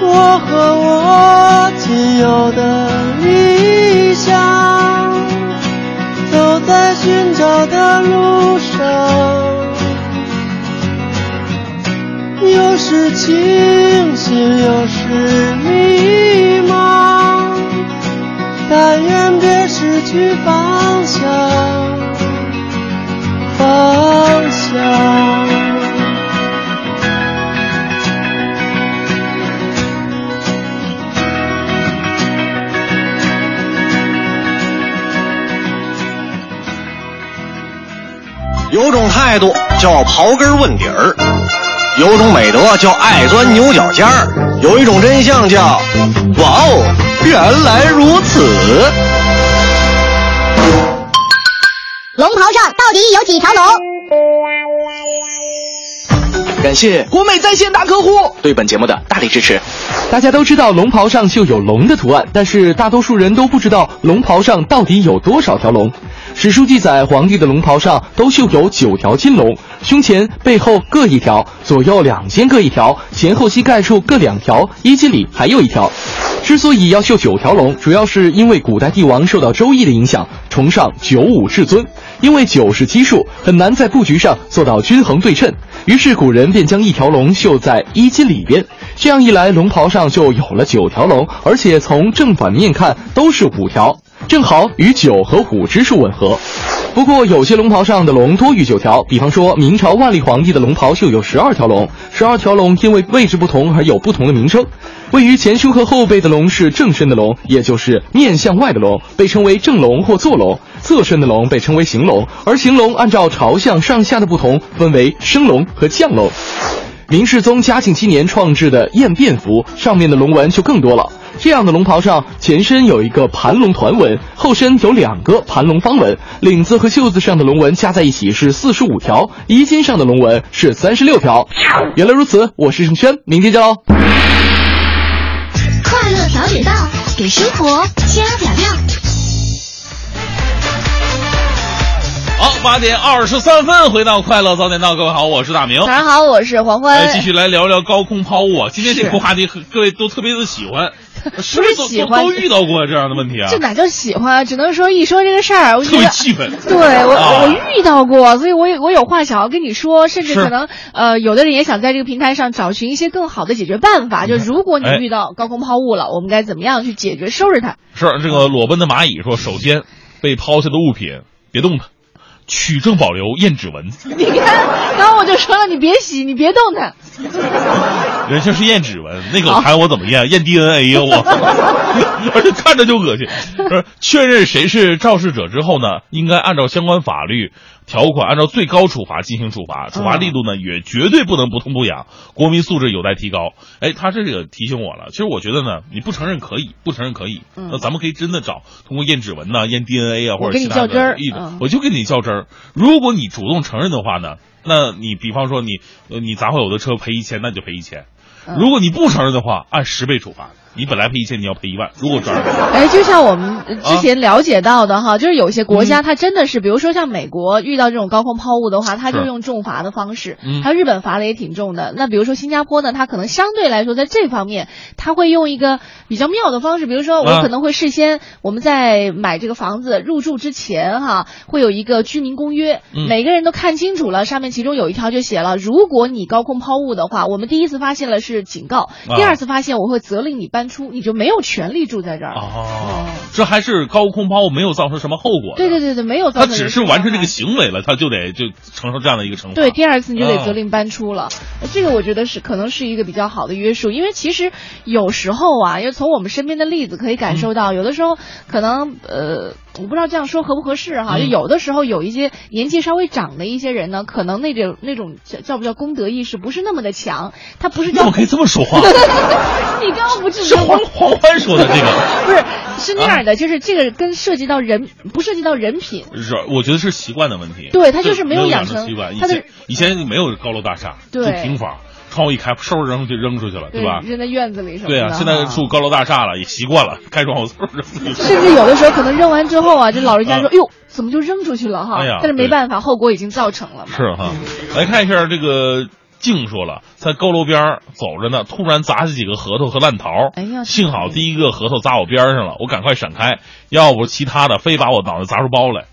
我和我仅有的理想，在寻找的路上，有时清醒，有时迷茫，但愿别失去方向，方向。有种态度叫刨根问底儿，有种美德叫爱钻牛角尖儿，有一种真相叫哇哦，原来如此。龙袍上到底有几条龙？感谢国美在线大客户。对本节目的大力支持。大家都知道龙袍上绣有龙的图案，但是大多数人都不知道龙袍上到底有多少条龙。史书记载，皇帝的龙袍上都绣有九条金龙，胸前、背后各一条，左右两肩各一条，前后膝盖处各两条，衣襟里还有一条。之所以要绣九条龙，主要是因为古代帝王受到周易的影响，崇尚九五至尊。因为九是奇数，很难在布局上做到均衡对称，于是古人便将一条龙绣在衣襟里边。这样一来，龙袍上就有了九条龙，而且从正反面看都是五条，正好与九和五之数吻合。不过，有些龙袍上的龙多于九条，比方说明朝万历皇帝的龙袍绣有十二条龙，十二条龙因为位置不同而有不同的名称。位于前胸和后背的龙是正身的龙，也就是面向外的龙，被称为正龙或坐龙；侧身的龙被称为行龙，而行龙按照朝向上下的不同，分为升龙和降龙。明世宗嘉庆七年创制的燕变服，上面的龙纹就更多了。这样的龙袍上，前身有一个盘龙团纹，后身有两个盘龙方纹，领子和袖子上的龙纹加在一起是四十五条，衣襟上的龙纹是三十六条。原来如此，我是盛轩，明天见喽。快乐早点到，给生活加点料。好，八点二十三分，回到快乐早点到，各位好，我是大明。早上好，我是黄欢。来继续来聊聊高空抛物啊！今天这个话题各位都特别的喜欢，是 [LAUGHS] 不是喜欢都都遇到过这样的问题啊？这哪叫喜欢啊？只能说一说这个事儿，我特别气愤。[LAUGHS] 对我、啊我遇到过，所以我有我有话想要跟你说，甚至可能呃，有的人也想在这个平台上找寻一些更好的解决办法。就如果你哎遇到高空抛物了，我们该怎么样去解决收拾它？是这个裸奔的蚂蚁说，首先被抛下的物品别动它，取证保留验指纹。你看，刚刚我就说了，你别洗，你别动它。人家是验指纹，那个还我怎么验？验 DNA 呀，我，[LAUGHS] 而且看着就恶心。说确认谁是肇事者之后呢，应该按照相关法律条款，按照最高处罚进行处罚，处罚力度呢也绝对不能不痛不痒，国民素质有待提高。哎，他这个提醒我了。其实我觉得呢，你不承认可以，不承认可以，嗯那咱们可以真的找通过验指纹呐、验 DNA 啊，或者其他的我就跟你较真儿。如果你主动承认的话呢，那你比方说你呃你砸坏我的车赔一千，那你就赔一千。嗯如果你不承认的话，按十倍处罚。你本来赔一千，你要赔一万。如果抓人，哎，就像我们呃之前了解到的哈，就是有些国家它真的是，比如说像美国遇到这种高空抛物的话，它就用重罚的方式。嗯。还有日本罚的也挺重的。那比如说新加坡呢，它可能相对来说在这方面，它会用一个比较妙的方式，比如说我啊。可能会事先我们在买这个房子入住之前哈，会有一个居民公约，嗯。每个人都看清楚了，上面其中有一条就写了，如果你高空抛物的话，我们第一次发现了是警告，啊。第二次发现我会责令你搬出，你就没有权利住在这儿。哦，这还是高空抛物没有造成什么后果。对对对对，没有造他成只是完成这个行为了，他就得就承受这样的一个惩罚。对，第二次你就得啊责令搬出了，这个我觉得是可能是一个比较好的约束，因为其实有时候啊，因为从我们身边的例子可以感受到，有的时候可能呃，我不知道这样说合不合适哈，嗯就有的时候有一些年纪稍微长的一些人呢，可能那种那种叫叫不叫公德意识不是那么的强，他不是叫怎么可以这么说话？[LAUGHS] 你刚刚不是是黄黄欢说的这个。[LAUGHS] 不是是那样的，就是这个跟涉及到人不涉及到人品，是，我觉得是习惯的问题。对他就是没有养成成习惯。以他的前以前没有高楼大厦，对住平房，窗户一开，嗖扔出去扔出去了，对吧？扔在院子里什么的对啊，现在住高楼大厦了，也习惯了，开窗户嗖扔出去。甚至有的时候可能扔完之后啊，这老人家说：“哟，怎么就扔出去了哈？”哎呀但是没办法，后果已经造成了嘛。是哈，来看一下这个静说了，在高楼边儿走着呢，突然砸下几个核桃和烂桃。哎呀幸好第一个核桃砸我边上了，我赶快闪开，要不其他的非把我脑袋砸出包来。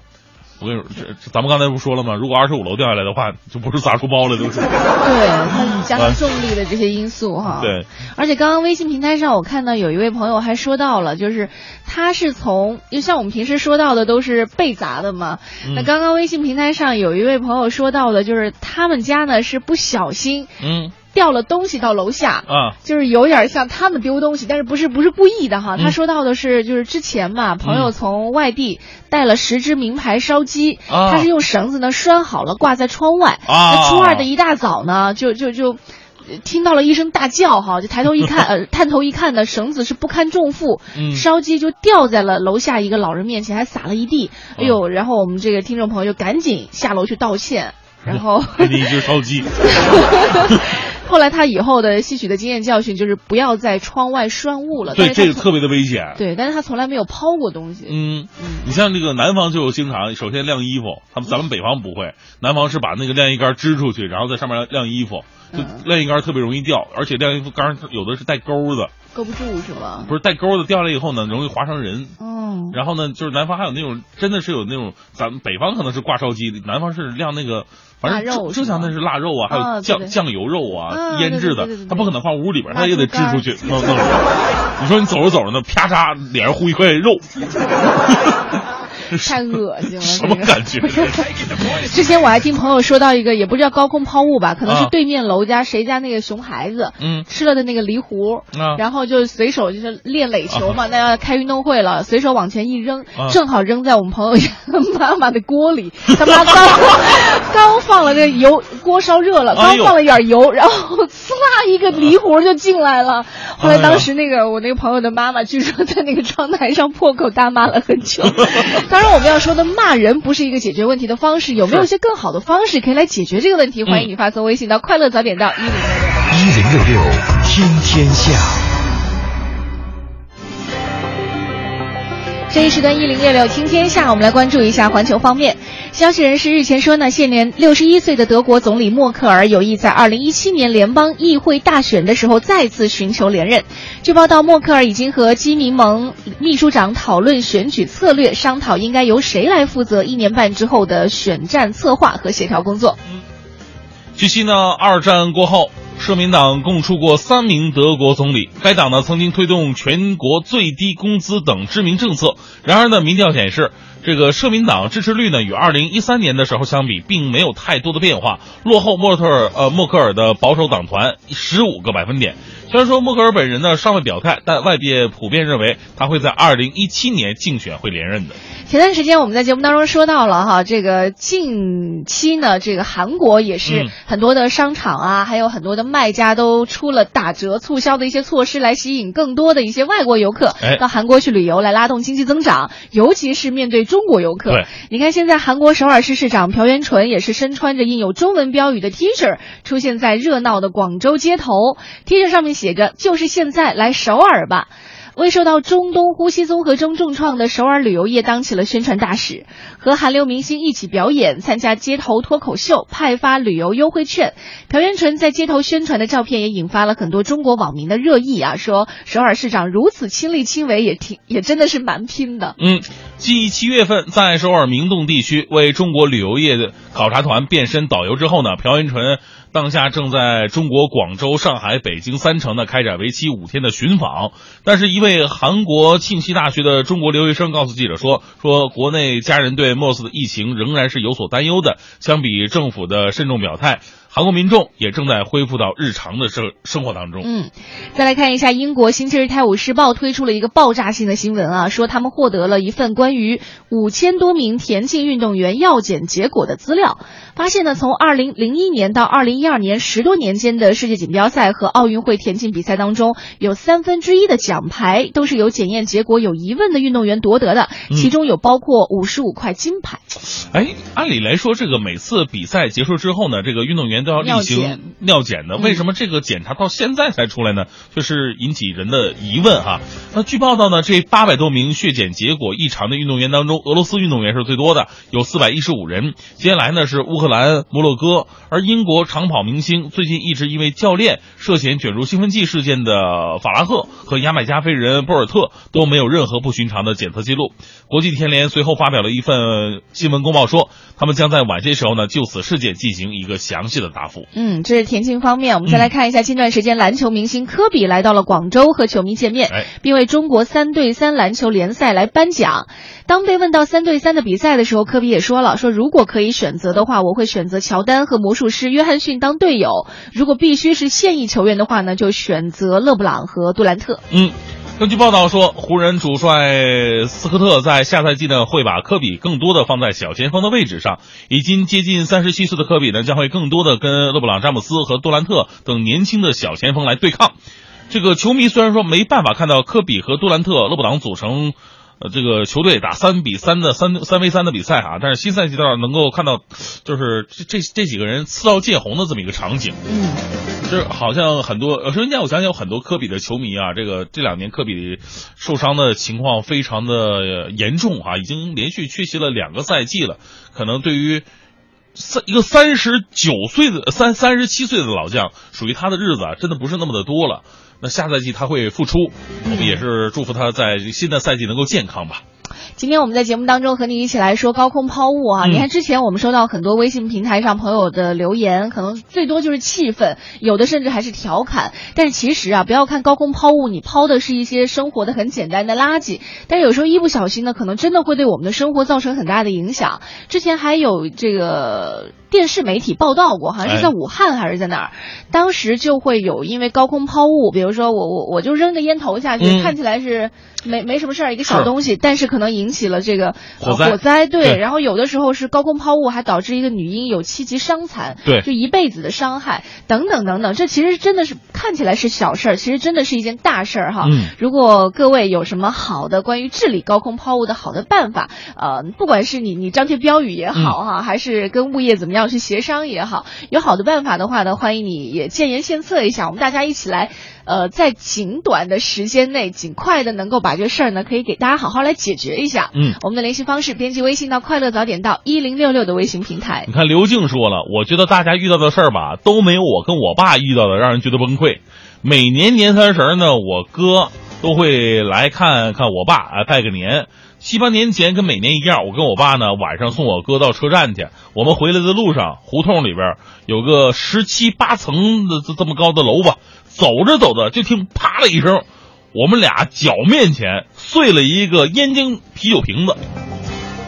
我跟你说，这这咱们刚才不说了吗？如果二十五楼掉下来的话，就不是砸书包了，就是。对，它加上重力的这些因素哈。对。而且刚刚微信平台上我看到有一位朋友还说到了，就是他是从，就像我们平时说到的都是被砸的嘛。嗯那刚刚微信平台上有一位朋友说到的，就是他们家呢是不小心嗯掉了东西到楼下。啊，就是有点像他们丢东西，但是不是不是故意的哈。嗯他说到的是，就是之前嘛，朋友从外地带了十只名牌烧鸡，啊他是用绳子呢拴好了挂在窗外。啊那初二的一大早呢，就就就。呃听到了一声大叫，哈，就抬头一看，[LAUGHS] 呃，探头一看呢，绳子是不堪重负，嗯烧鸡就掉在了楼下一个老人面前，还洒了一地。哎呦，然后我们这个听众朋友就赶紧下楼去道歉，然后 [LAUGHS] [LAUGHS] 一只烧鸡。后来他以后的吸取的经验教训就是不要在窗外拴物了。对，这个特别的危险。对，但是他从来没有抛过东西。嗯，你像这个南方就有经常，首先晾衣服，他们咱们北方不会，南方是把那个晾衣杆支出去，然后在上面晾衣服，就晾衣杆特别容易掉，而且晾衣服杆有的是带钩的，勾不住是吧？不是带钩的掉了以后呢，容易划伤人。哦，然后呢，就是南方还有那种真的是有那种，咱们北方可能是挂烧鸡，南方是晾那个，反正腊肉就是就像那是腊肉啊，还有酱酱油肉啊，啊腌制的他不可能放屋里边，腊他也得支出去。[LAUGHS] 你说你走着走着呢，啪嚓脸上糊一块肉，[LAUGHS] [LAUGHS] 太恶心了，什么感觉？[LAUGHS] 之前我还听朋友说到一个，也不知道高空抛物吧，可能是啊对面楼家谁家那个熊孩子，嗯。吃了的那个梨核，啊。然后就随手就是练垒球嘛，那要开运动会了，随手往前一扔，啊。正好扔在我们朋友家妈妈的锅里，[LAUGHS] 他妈刚刚放了这个油，锅烧热了，刚放了一点油，然后呲啦一个梨核就进来了。后来当时那个我那个朋友的妈妈，据说在那个窗台上破口大骂了很久。当然，我们要说的骂人不是一个解决问题的方式，有没有一些更好的方式可以来解决这个问题？欢迎你发送微信到快乐早点到一零六六。一零六六听天下。这一时段一零六六听天下，我们来关注一下环球方面。消息人士日前说呢，现年六十一岁的德国总理默克尔有意在二零一七年联邦议会大选的时候再次寻求连任。据报道，默克尔已经和基民盟秘书长讨论选举策略，商讨应该由谁来负责一年半之后的选战策划和协调工作。据悉呢，二战过后，社民党共出过三名德国总理，该党呢曾经推动全国最低工资等知名政策。然而呢，民调显示，这个社民党支持率呢与二零一三年的时候相比，并没有太多的变化，落后默特尔呃默克尔的保守党团十五个百分点。虽然说默克尔本人呢尚未表态，但外界普遍认为他会在二零一七年竞选会连任的。前段时间我们在节目当中说到了哈，这个近期呢，这个韩国也是嗯很多的商场啊，还有很多的卖家都出了打折促销的一些措施，来吸引更多的一些外国游客哎到韩国去旅游，来拉动经济增长，尤其是面对中国游客。你看现在韩国首尔市市长朴元淳也是身穿着印有中文标语的 T 恤，出现在热闹的广州街头，T 恤上面写着“就是现在来首尔吧”。为受到中东呼吸综合征重创的首尔旅游业当起了宣传大使，和韩流明星一起表演，参加街头脱口秀，派发旅游优惠券。朴元淳在街头宣传的照片也引发了很多中国网民的热议啊，说首尔市长如此亲力亲为，也挺也真的是蛮拼的。嗯，继七月份在首尔明洞地区为中国旅游业的考察团变身导游之后呢，朴元淳当下正在中国广州、上海、北京三城呢开展为期五天的寻访。但是，一位韩国庆熙大学的中国留学生告诉记者说，说国内家人对莫斯的疫情仍然是有所担忧的。相比政府的慎重表态，韩国民众也正在恢复到日常的生生活当中。嗯，再来看一下英国《星期日泰晤士报》推出了一个爆炸性的新闻啊，说他们获得了一份关于五千多名田径运动员药检结果的资料，发现呢，从二零零一年到二零一二年十多年间的世界锦标赛和奥运会田径比赛当中，有三分之一的奖牌都是由检验结果有疑问的运动员夺得的，嗯其中有包括五十五块金牌。哎，按理来说，这个每次比赛结束之后呢，这个运动员都要例行尿检的，嗯为什么这个检查到现在才出来呢？就是引起人的疑问哈。那据报道呢，这八百多名血检结果异常的运动员当中，俄罗斯运动员是最多的，有四百一十五人。接下来呢是乌克兰、摩洛哥，而英国长跑明星最近一直因为教练涉嫌卷入兴奋剂事件的法拉赫和牙买加飞人博尔特都没有任何不寻常的检测记录。国际田联随后发表了一份新闻公报说，他们将在晚些时候呢就此事件进行一个详细的答复。嗯，这是田径方面，我们再来看一下，近段时间篮球明星科比来到了广州和球迷见面，哎并为中国三对三篮球联赛来颁奖。当被问到三对三的比赛的时候，科比也说了，说如果可以选择的话，我会选择乔丹和魔术师约翰逊当队友；如果必须是现役球员的话呢，就选择勒布朗和杜兰特。嗯。根据报道说，湖人主帅斯科特在下赛季呢会把科比更多的放在小前锋的位置上。已经接近三十七岁的科比呢，将会更多的跟勒布朗、詹姆斯和杜兰特等年轻的小前锋来对抗。这个球迷虽然说没办法看到科比和杜兰特、勒布朗组成。呃，这个球队打三比三的三三 v 三的比赛哈、但是新赛季倒是能够看到，就是这这这几个人刺刀见红的这么一个场景。嗯，这好像很多，呃，首先讲，我想起有很多科比的球迷啊，这个这两年科比受伤的情况非常的呃严重啊，已经连续缺席了两个赛季了。可能对于三一个三十九岁的三三十七岁的老将，属于他的日子啊，真的不是那么的多了。那下赛季他会复出，我们也是祝福他在新的赛季能够健康吧。今天我们在节目当中和你一起来说高空抛物啊！嗯你看之前我们收到很多微信平台上朋友的留言，可能最多就是气愤，有的甚至还是调侃。但是其实啊，不要看高空抛物，你抛的是一些生活的很简单的垃圾，但是有时候一不小心呢，可能真的会对我们的生活造成很大的影响。之前还有这个电视媒体报道过，好像是在哎。武汉还是在哪儿，当时就会有因为高空抛物，比如说我我我就扔个烟头下去，嗯。看起来是没没什么事儿一个小东西，但是可能引起了这个呃火灾。火灾对，对。然后有的时候是高空抛物，还导致一个女婴有七级伤残，对。就一辈子的伤害等等等等。这其实真的是看起来是小事儿，其实真的是一件大事儿哈。嗯。如果各位有什么好的关于治理高空抛物的好的办法，呃，不管是你你张贴标语也好哈，还是跟物业怎么样去协商也好，有好的办法的话呢，欢迎你也建言献策一下，我们大家一起来。呃，在尽短的时间内，尽快的能够把这事儿呢，可以给大家好好来解决一下。嗯我们的联系方式，编辑微信到“快乐早点到”一零六六的微信平台你。看刘静说了，我觉得大家遇到的事儿吧，都没有我跟我爸遇到的让人觉得崩溃。每年年三十儿呢，我哥都会来看看我爸啊，拜个年。七八年前跟每年一样，我跟我爸呢晚上送我哥到车站去。我们回来的路上，胡同里边有个十七八层的这这么高的楼吧，走着走着就听啪的一声，我们俩脚面前碎了一个燕京啤酒瓶子。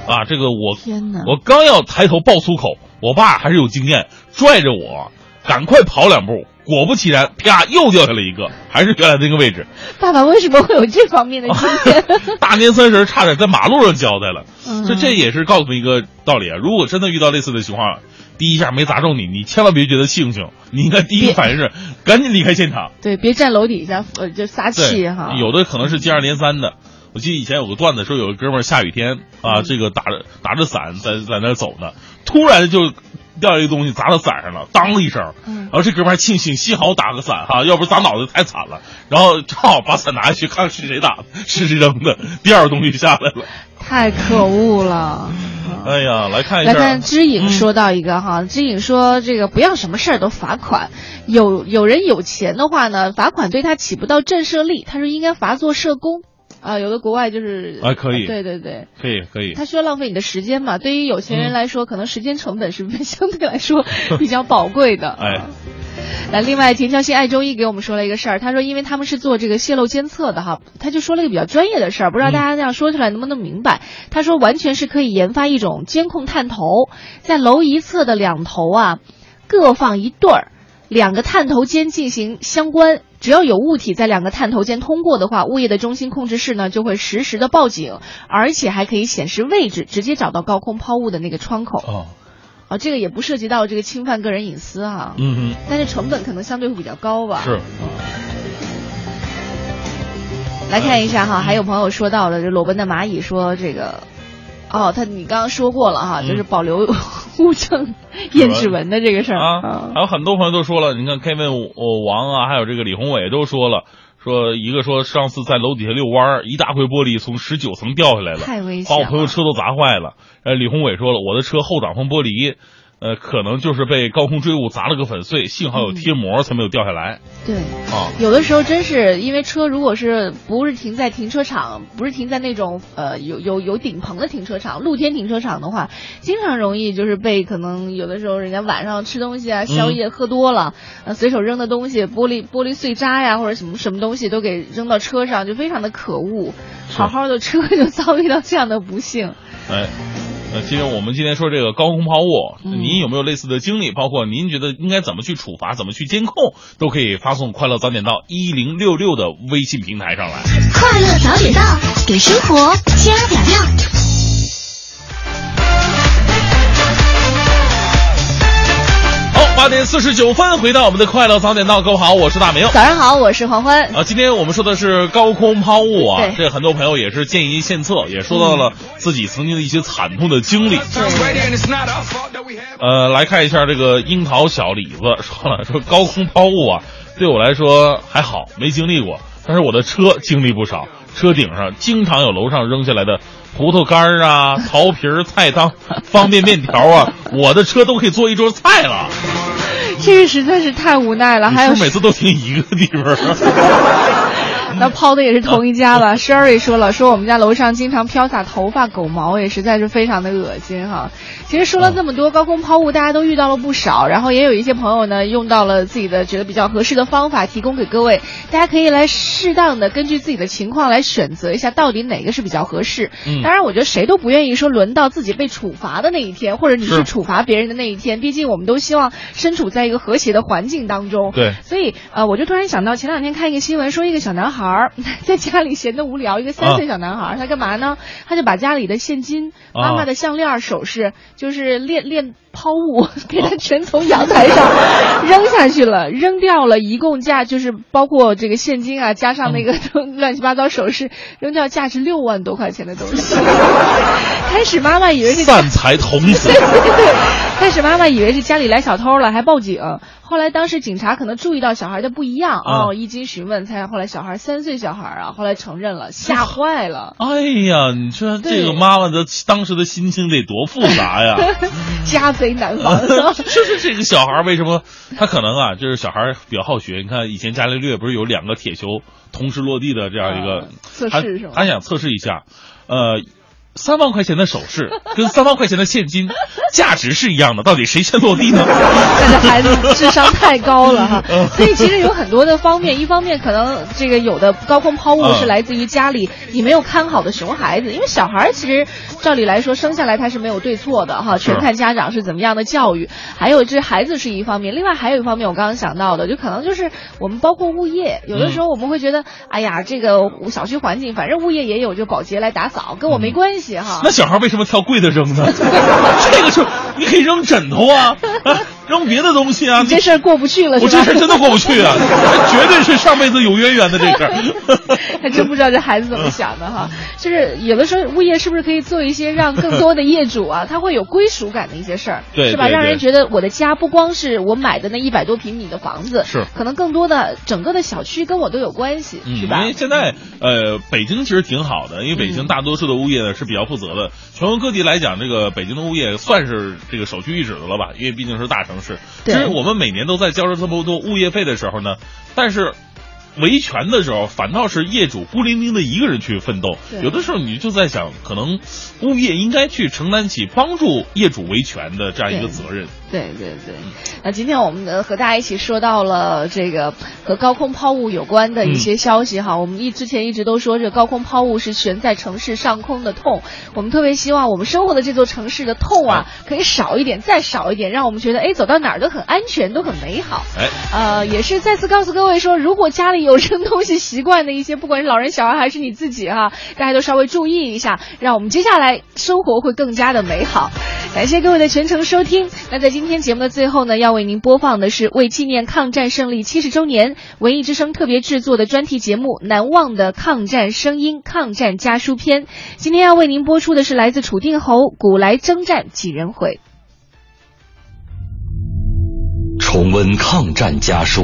啊，这个我天哪！我刚要抬头爆粗口，我爸还是有经验，拽着我赶快跑两步。果不其然，啪，又掉下来一个，还是原来那个位置。爸爸为什么会有这方面的经 [LAUGHS] 验？[LAUGHS] 大年三十差点在马路上交代了。嗯这这也是告诉我们一个道理啊，如果真的遇到类似的情况，第一下没砸中你，你千万别觉得庆幸，你应该第一个反应是赶紧离开现场。对，别站楼底下，呃，就撒气哈。有的可能是接二连三的。我记得以前有个段子说，有个哥们儿下雨天啊，这个打着打着伞在在那走呢，突然就掉一个东西砸到伞上了，当一声，嗯然后这哥们儿还庆幸，幸好打个伞哈，要不砸脑袋太惨了。然后正好把伞拿下去，看是谁打的，是谁扔的，第二个东西下来了。太可恶了。[LAUGHS] 哎呀，来看一下，来看知影说到一个哈，知影说这个不要什么事儿都罚款，有有人有钱的话呢，罚款对他起不到震慑力，他说应该罚做社工。啊，有的国外就是啊可以对对对，可以可以，他需要浪费你的时间嘛。对于有钱人嗯来说，可能时间成本是 [LAUGHS] 相对来说比较宝贵的。[LAUGHS] 哎，那另外，田乔新爱周一给我们说了一个事儿，他说因为他们是做这个泄漏监测的哈，他就说了一个比较专业的事儿，不知道大家这样说出来能不能明白？他说完全是可以研发一种监控探头，在楼一侧的两头啊各放一对儿，两个探头间进行相关。只要有物体在两个探头间通过的话，物业的中心控制室呢就会实时的报警，而且还可以显示位置，直接找到高空抛物的那个窗口。哦，啊，这个也不涉及到这个侵犯个人隐私哈、嗯嗯，但是成本可能相对会比较高吧。是。来看一下哈，还有朋友说到了，这裸奔的蚂蚁说这个，哦，他你刚刚说过了哈，嗯就是保留 [LAUGHS] 物证验指纹的这个事儿啊，还有很多朋友都说了，你看 Kevin 我王啊，还有这个李宏伟都说了，说一个说上次在楼底下遛弯儿，一大块玻璃从十九层掉下来了，太危险把我朋友车都砸坏了。呃，李宏伟说了，我的车后挡风玻璃。呃，可能就是被高空坠物砸了个粉碎，幸好有贴膜才没有掉下来。对，啊，有的时候真是因为车如果是不是停在停车场，不是停在那种呃有有有顶棚的停车场，露天停车场的话，经常容易就是被可能有的时候人家晚上吃东西啊，宵夜喝多了，呃随手扔的东西，玻璃玻璃碎渣呀或者什么什么东西都给扔到车上，就非常的可恶。好好的车就 [LAUGHS] 遭遇到这样的不幸。哎，呃，其实我们今天说这个高空抛物，嗯您有没有类似的经历？包括您觉得应该怎么去处罚，怎么去监控，都可以发送“快乐早点到”一零六六的微信平台上来。快乐早点到，给生活加点料。八点四十九分，回到我们的快乐早点到，各位好，我是大明。早上好，我是黄欢。啊，今天我们说的是高空抛物啊，这很多朋友也是建议献策，也说到了自己曾经的一些惨痛的经历。呃，来看一下这个樱桃小李子说了，说高空抛物啊，对我来说还好，没经历过，但是我的车经历不少，车顶上经常有楼上扔下来的葡萄干儿啊、[LAUGHS] 桃皮儿、菜汤、方便面条啊，[LAUGHS] 我的车都可以做一桌菜了。这个实在是太无奈了，还有每次都停一个地方？[LAUGHS] [LAUGHS] 那抛的也是同一家吧？Sherry 说了，说我们家楼上经常飘洒头发、狗毛，也实在是非常的恶心哈。其实说了这么多高空抛物，大家都遇到了不少，然后也有一些朋友呢用到了自己的觉得比较合适的方法，提供给各位，大家可以来适当的根据自己的情况来选择一下，到底哪个是比较合适。嗯当然，我觉得谁都不愿意说轮到自己被处罚的那一天，或者你是是处罚别人的那一天，毕竟我们都希望身处在一个和谐的环境当中。对所以呃，我就突然想到，前两天看一个新闻，说一个小男孩儿 [LAUGHS] 在家里闲得无聊，一个三岁小男孩儿，他干嘛呢？他就把家里的现金、啊妈妈的项链、首饰，就是练练抛物，[LAUGHS] 给他全从阳台上 [LAUGHS] 扔下去了，扔掉了，一共价就是包括这个现金啊，加上那个乱七八糟首饰，扔掉价值六万多块钱的东西。开始妈妈以为是散财童子对对对，开始妈妈以为是家里来小偷了，还报警。后来当时警察可能注意到小孩的不一样啊哦，一经询问才后来小孩三岁小孩啊，后来承认了，吓坏了，[LAUGHS] 哎呀，你说这个妈妈的当时的心情得多复杂呀！[LAUGHS] 家贼难防。[LAUGHS] 就是这个小孩为什么他可能啊，就是小孩比较好学。你看以前伽利略不是有两个铁球同时落地的这样一个啊测试是吗他想测试一下，呃。三万块钱的首饰跟三万块钱的现金价值是一样的，到底谁先落地呢？但是孩子智商太高了哈嗯，所以其实有很多的方面，一方面可能这个有的高空抛物嗯是来自于家里你没有看好的熊孩子，因为小孩其实照理来说生下来他是没有对错的哈，全看家长是怎么样的教育。还有这孩子是一方面，另外还有一方面我刚刚想到的，就可能就是我们包括物业，有的时候我们会觉得，哎呀，这个小区环境反正物业也有，就保洁来打扫，跟我没关系哈。那小孩为什么挑贵的扔呢？[LAUGHS] 这个时候你可以扔枕头啊，啊扔别的东西啊。你这事儿过不去了，我这事儿真的过不去啊，[LAUGHS] 绝对是上辈子有渊源的这事儿。[LAUGHS] 还真不知道这孩子怎么想的哈。就是有的时候物业是不是可以做一些让更多的业主啊，[LAUGHS] 他会有归属感的一些事儿，是吧？让人觉得我的家不光是我买的那一百多平米的房子，是可能更多的整个的小区跟我都有关系，嗯，是吧因为？现在呃，北京其实挺好的，因为北京大多数的物业呢是比较负责的。全国各地来讲，这个北京的物业算是这个首屈一指的了吧？因为毕竟是大城市。其对实我们每年都在交着这么多物业费的时候呢，但是。维权的时候，反倒是业主孤零零的一个人去奋斗。有的时候你就在想，可能物业应该去承担起帮助业主维权的这样一个责任。对对对，那今天我们呢和大家一起说到了这个和高空抛物有关的一些消息哈。我们一之前一直都说这高空抛物是悬在城市上空的痛，我们特别希望我们生活的这座城市的痛啊可以少一点，再少一点，让我们觉得哎走到哪儿都很安全，都很美好。哎，呃，也是再次告诉各位说，如果家里有扔东西习惯的一些，不管是老人、小孩还是你自己哈，[LAUGHS] 大家都稍微注意一下，让我们接下来生活会更加的美好。感谢各位的全程收听。那在今天节目的最后呢，要为您播放的是为纪念抗战胜利七十周年，文艺之声特别制作的专题节目《难忘的抗战声音》抗战家书篇。今天要为您播出的是来自楚定侯《古来征战几人回》。重温抗战家书，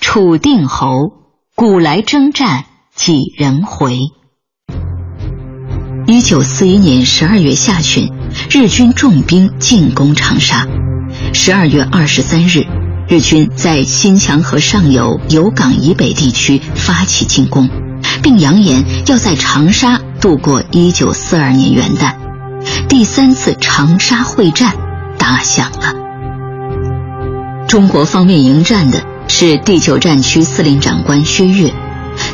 楚定侯，古来征战几人回？一九四一年十二月下旬，日军重兵进攻长沙。十二月二十三日，日军在新墙河上游油港以北地区发起进攻，并扬言要在长沙度过一九四二年元旦。第三次长沙会战打响了。中国方面迎战的是第九战区司令长官薛岳，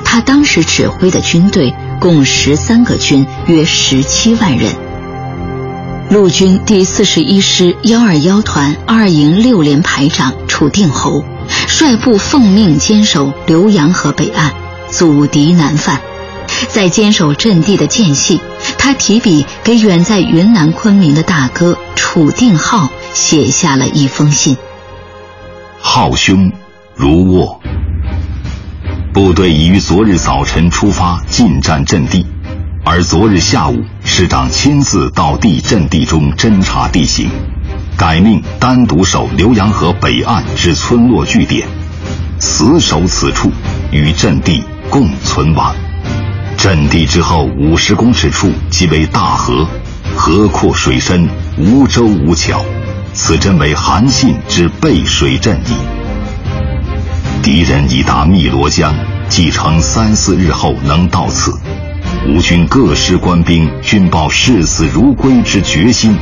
他当时指挥的军队共十三个军，约十七万人。陆军第四十一师幺二幺团二营六连排长楚定侯，率部奉命坚守浏阳河北岸，阻敌南犯。在坚守阵地的间隙，他提笔给远在云南昆明的大哥楚定浩写下了一封信。浩兄，如卧。部队已于昨日早晨出发进占阵地，而昨日下午师长亲自到地阵地中侦察地形，改命单独守浏阳河北岸之村落据点，死守此处，与阵地共存亡。阵地之后五十公尺处即为大河，河阔水深，无舟无桥。此真为韩信之背水阵矣。敌人已达汨罗江，计程三四日后能到此。吴军各师官兵均抱视死如归之决心，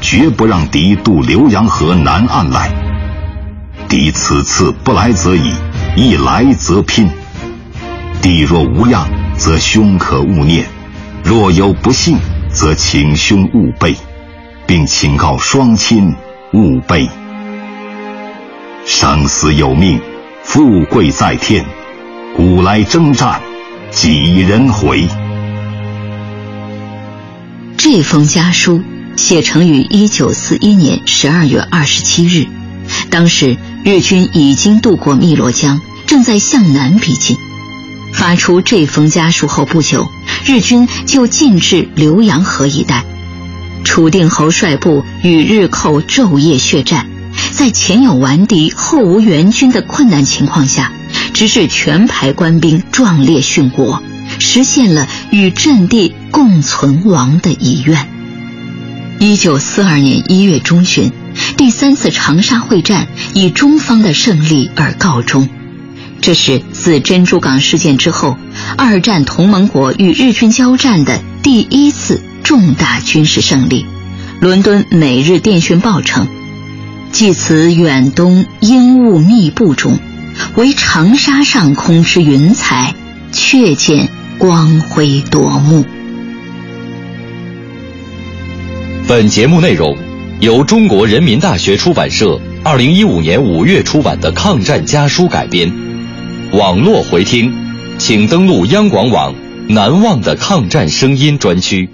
绝不让敌渡浏阳河南岸来。敌此次不来则已，一来则拼。敌若无恙，则兄可勿念；若有不幸，则请兄勿备。并请告双亲勿悲。生死有命，富贵在天，古来征战，几人回？这封家书写成于一九四一年十二月二十七日，当时日军已经渡过汨罗江，正在向南逼近。发出这封家书后不久，日军就进至浏阳河一带。楚定侯率部与日寇昼夜血战，在前有顽敌后无援军的困难情况下，直至全排官兵壮烈殉国，实现了与阵地共存亡的遗愿。一九四二年一月中旬，第三次长沙会战以中方的胜利而告终。这是自珍珠港事件之后，二战同盟国与日军交战的第一次重大军事胜利。伦敦《每日电讯报》称：“继此远东烟雾密布中，唯长沙上空之云彩，却见光辉夺目。”本节目内容由中国人民大学出版社二零一五年五月出版的《抗战家书》改编。网络回听，请登录央广网“难忘的抗战声音”专区。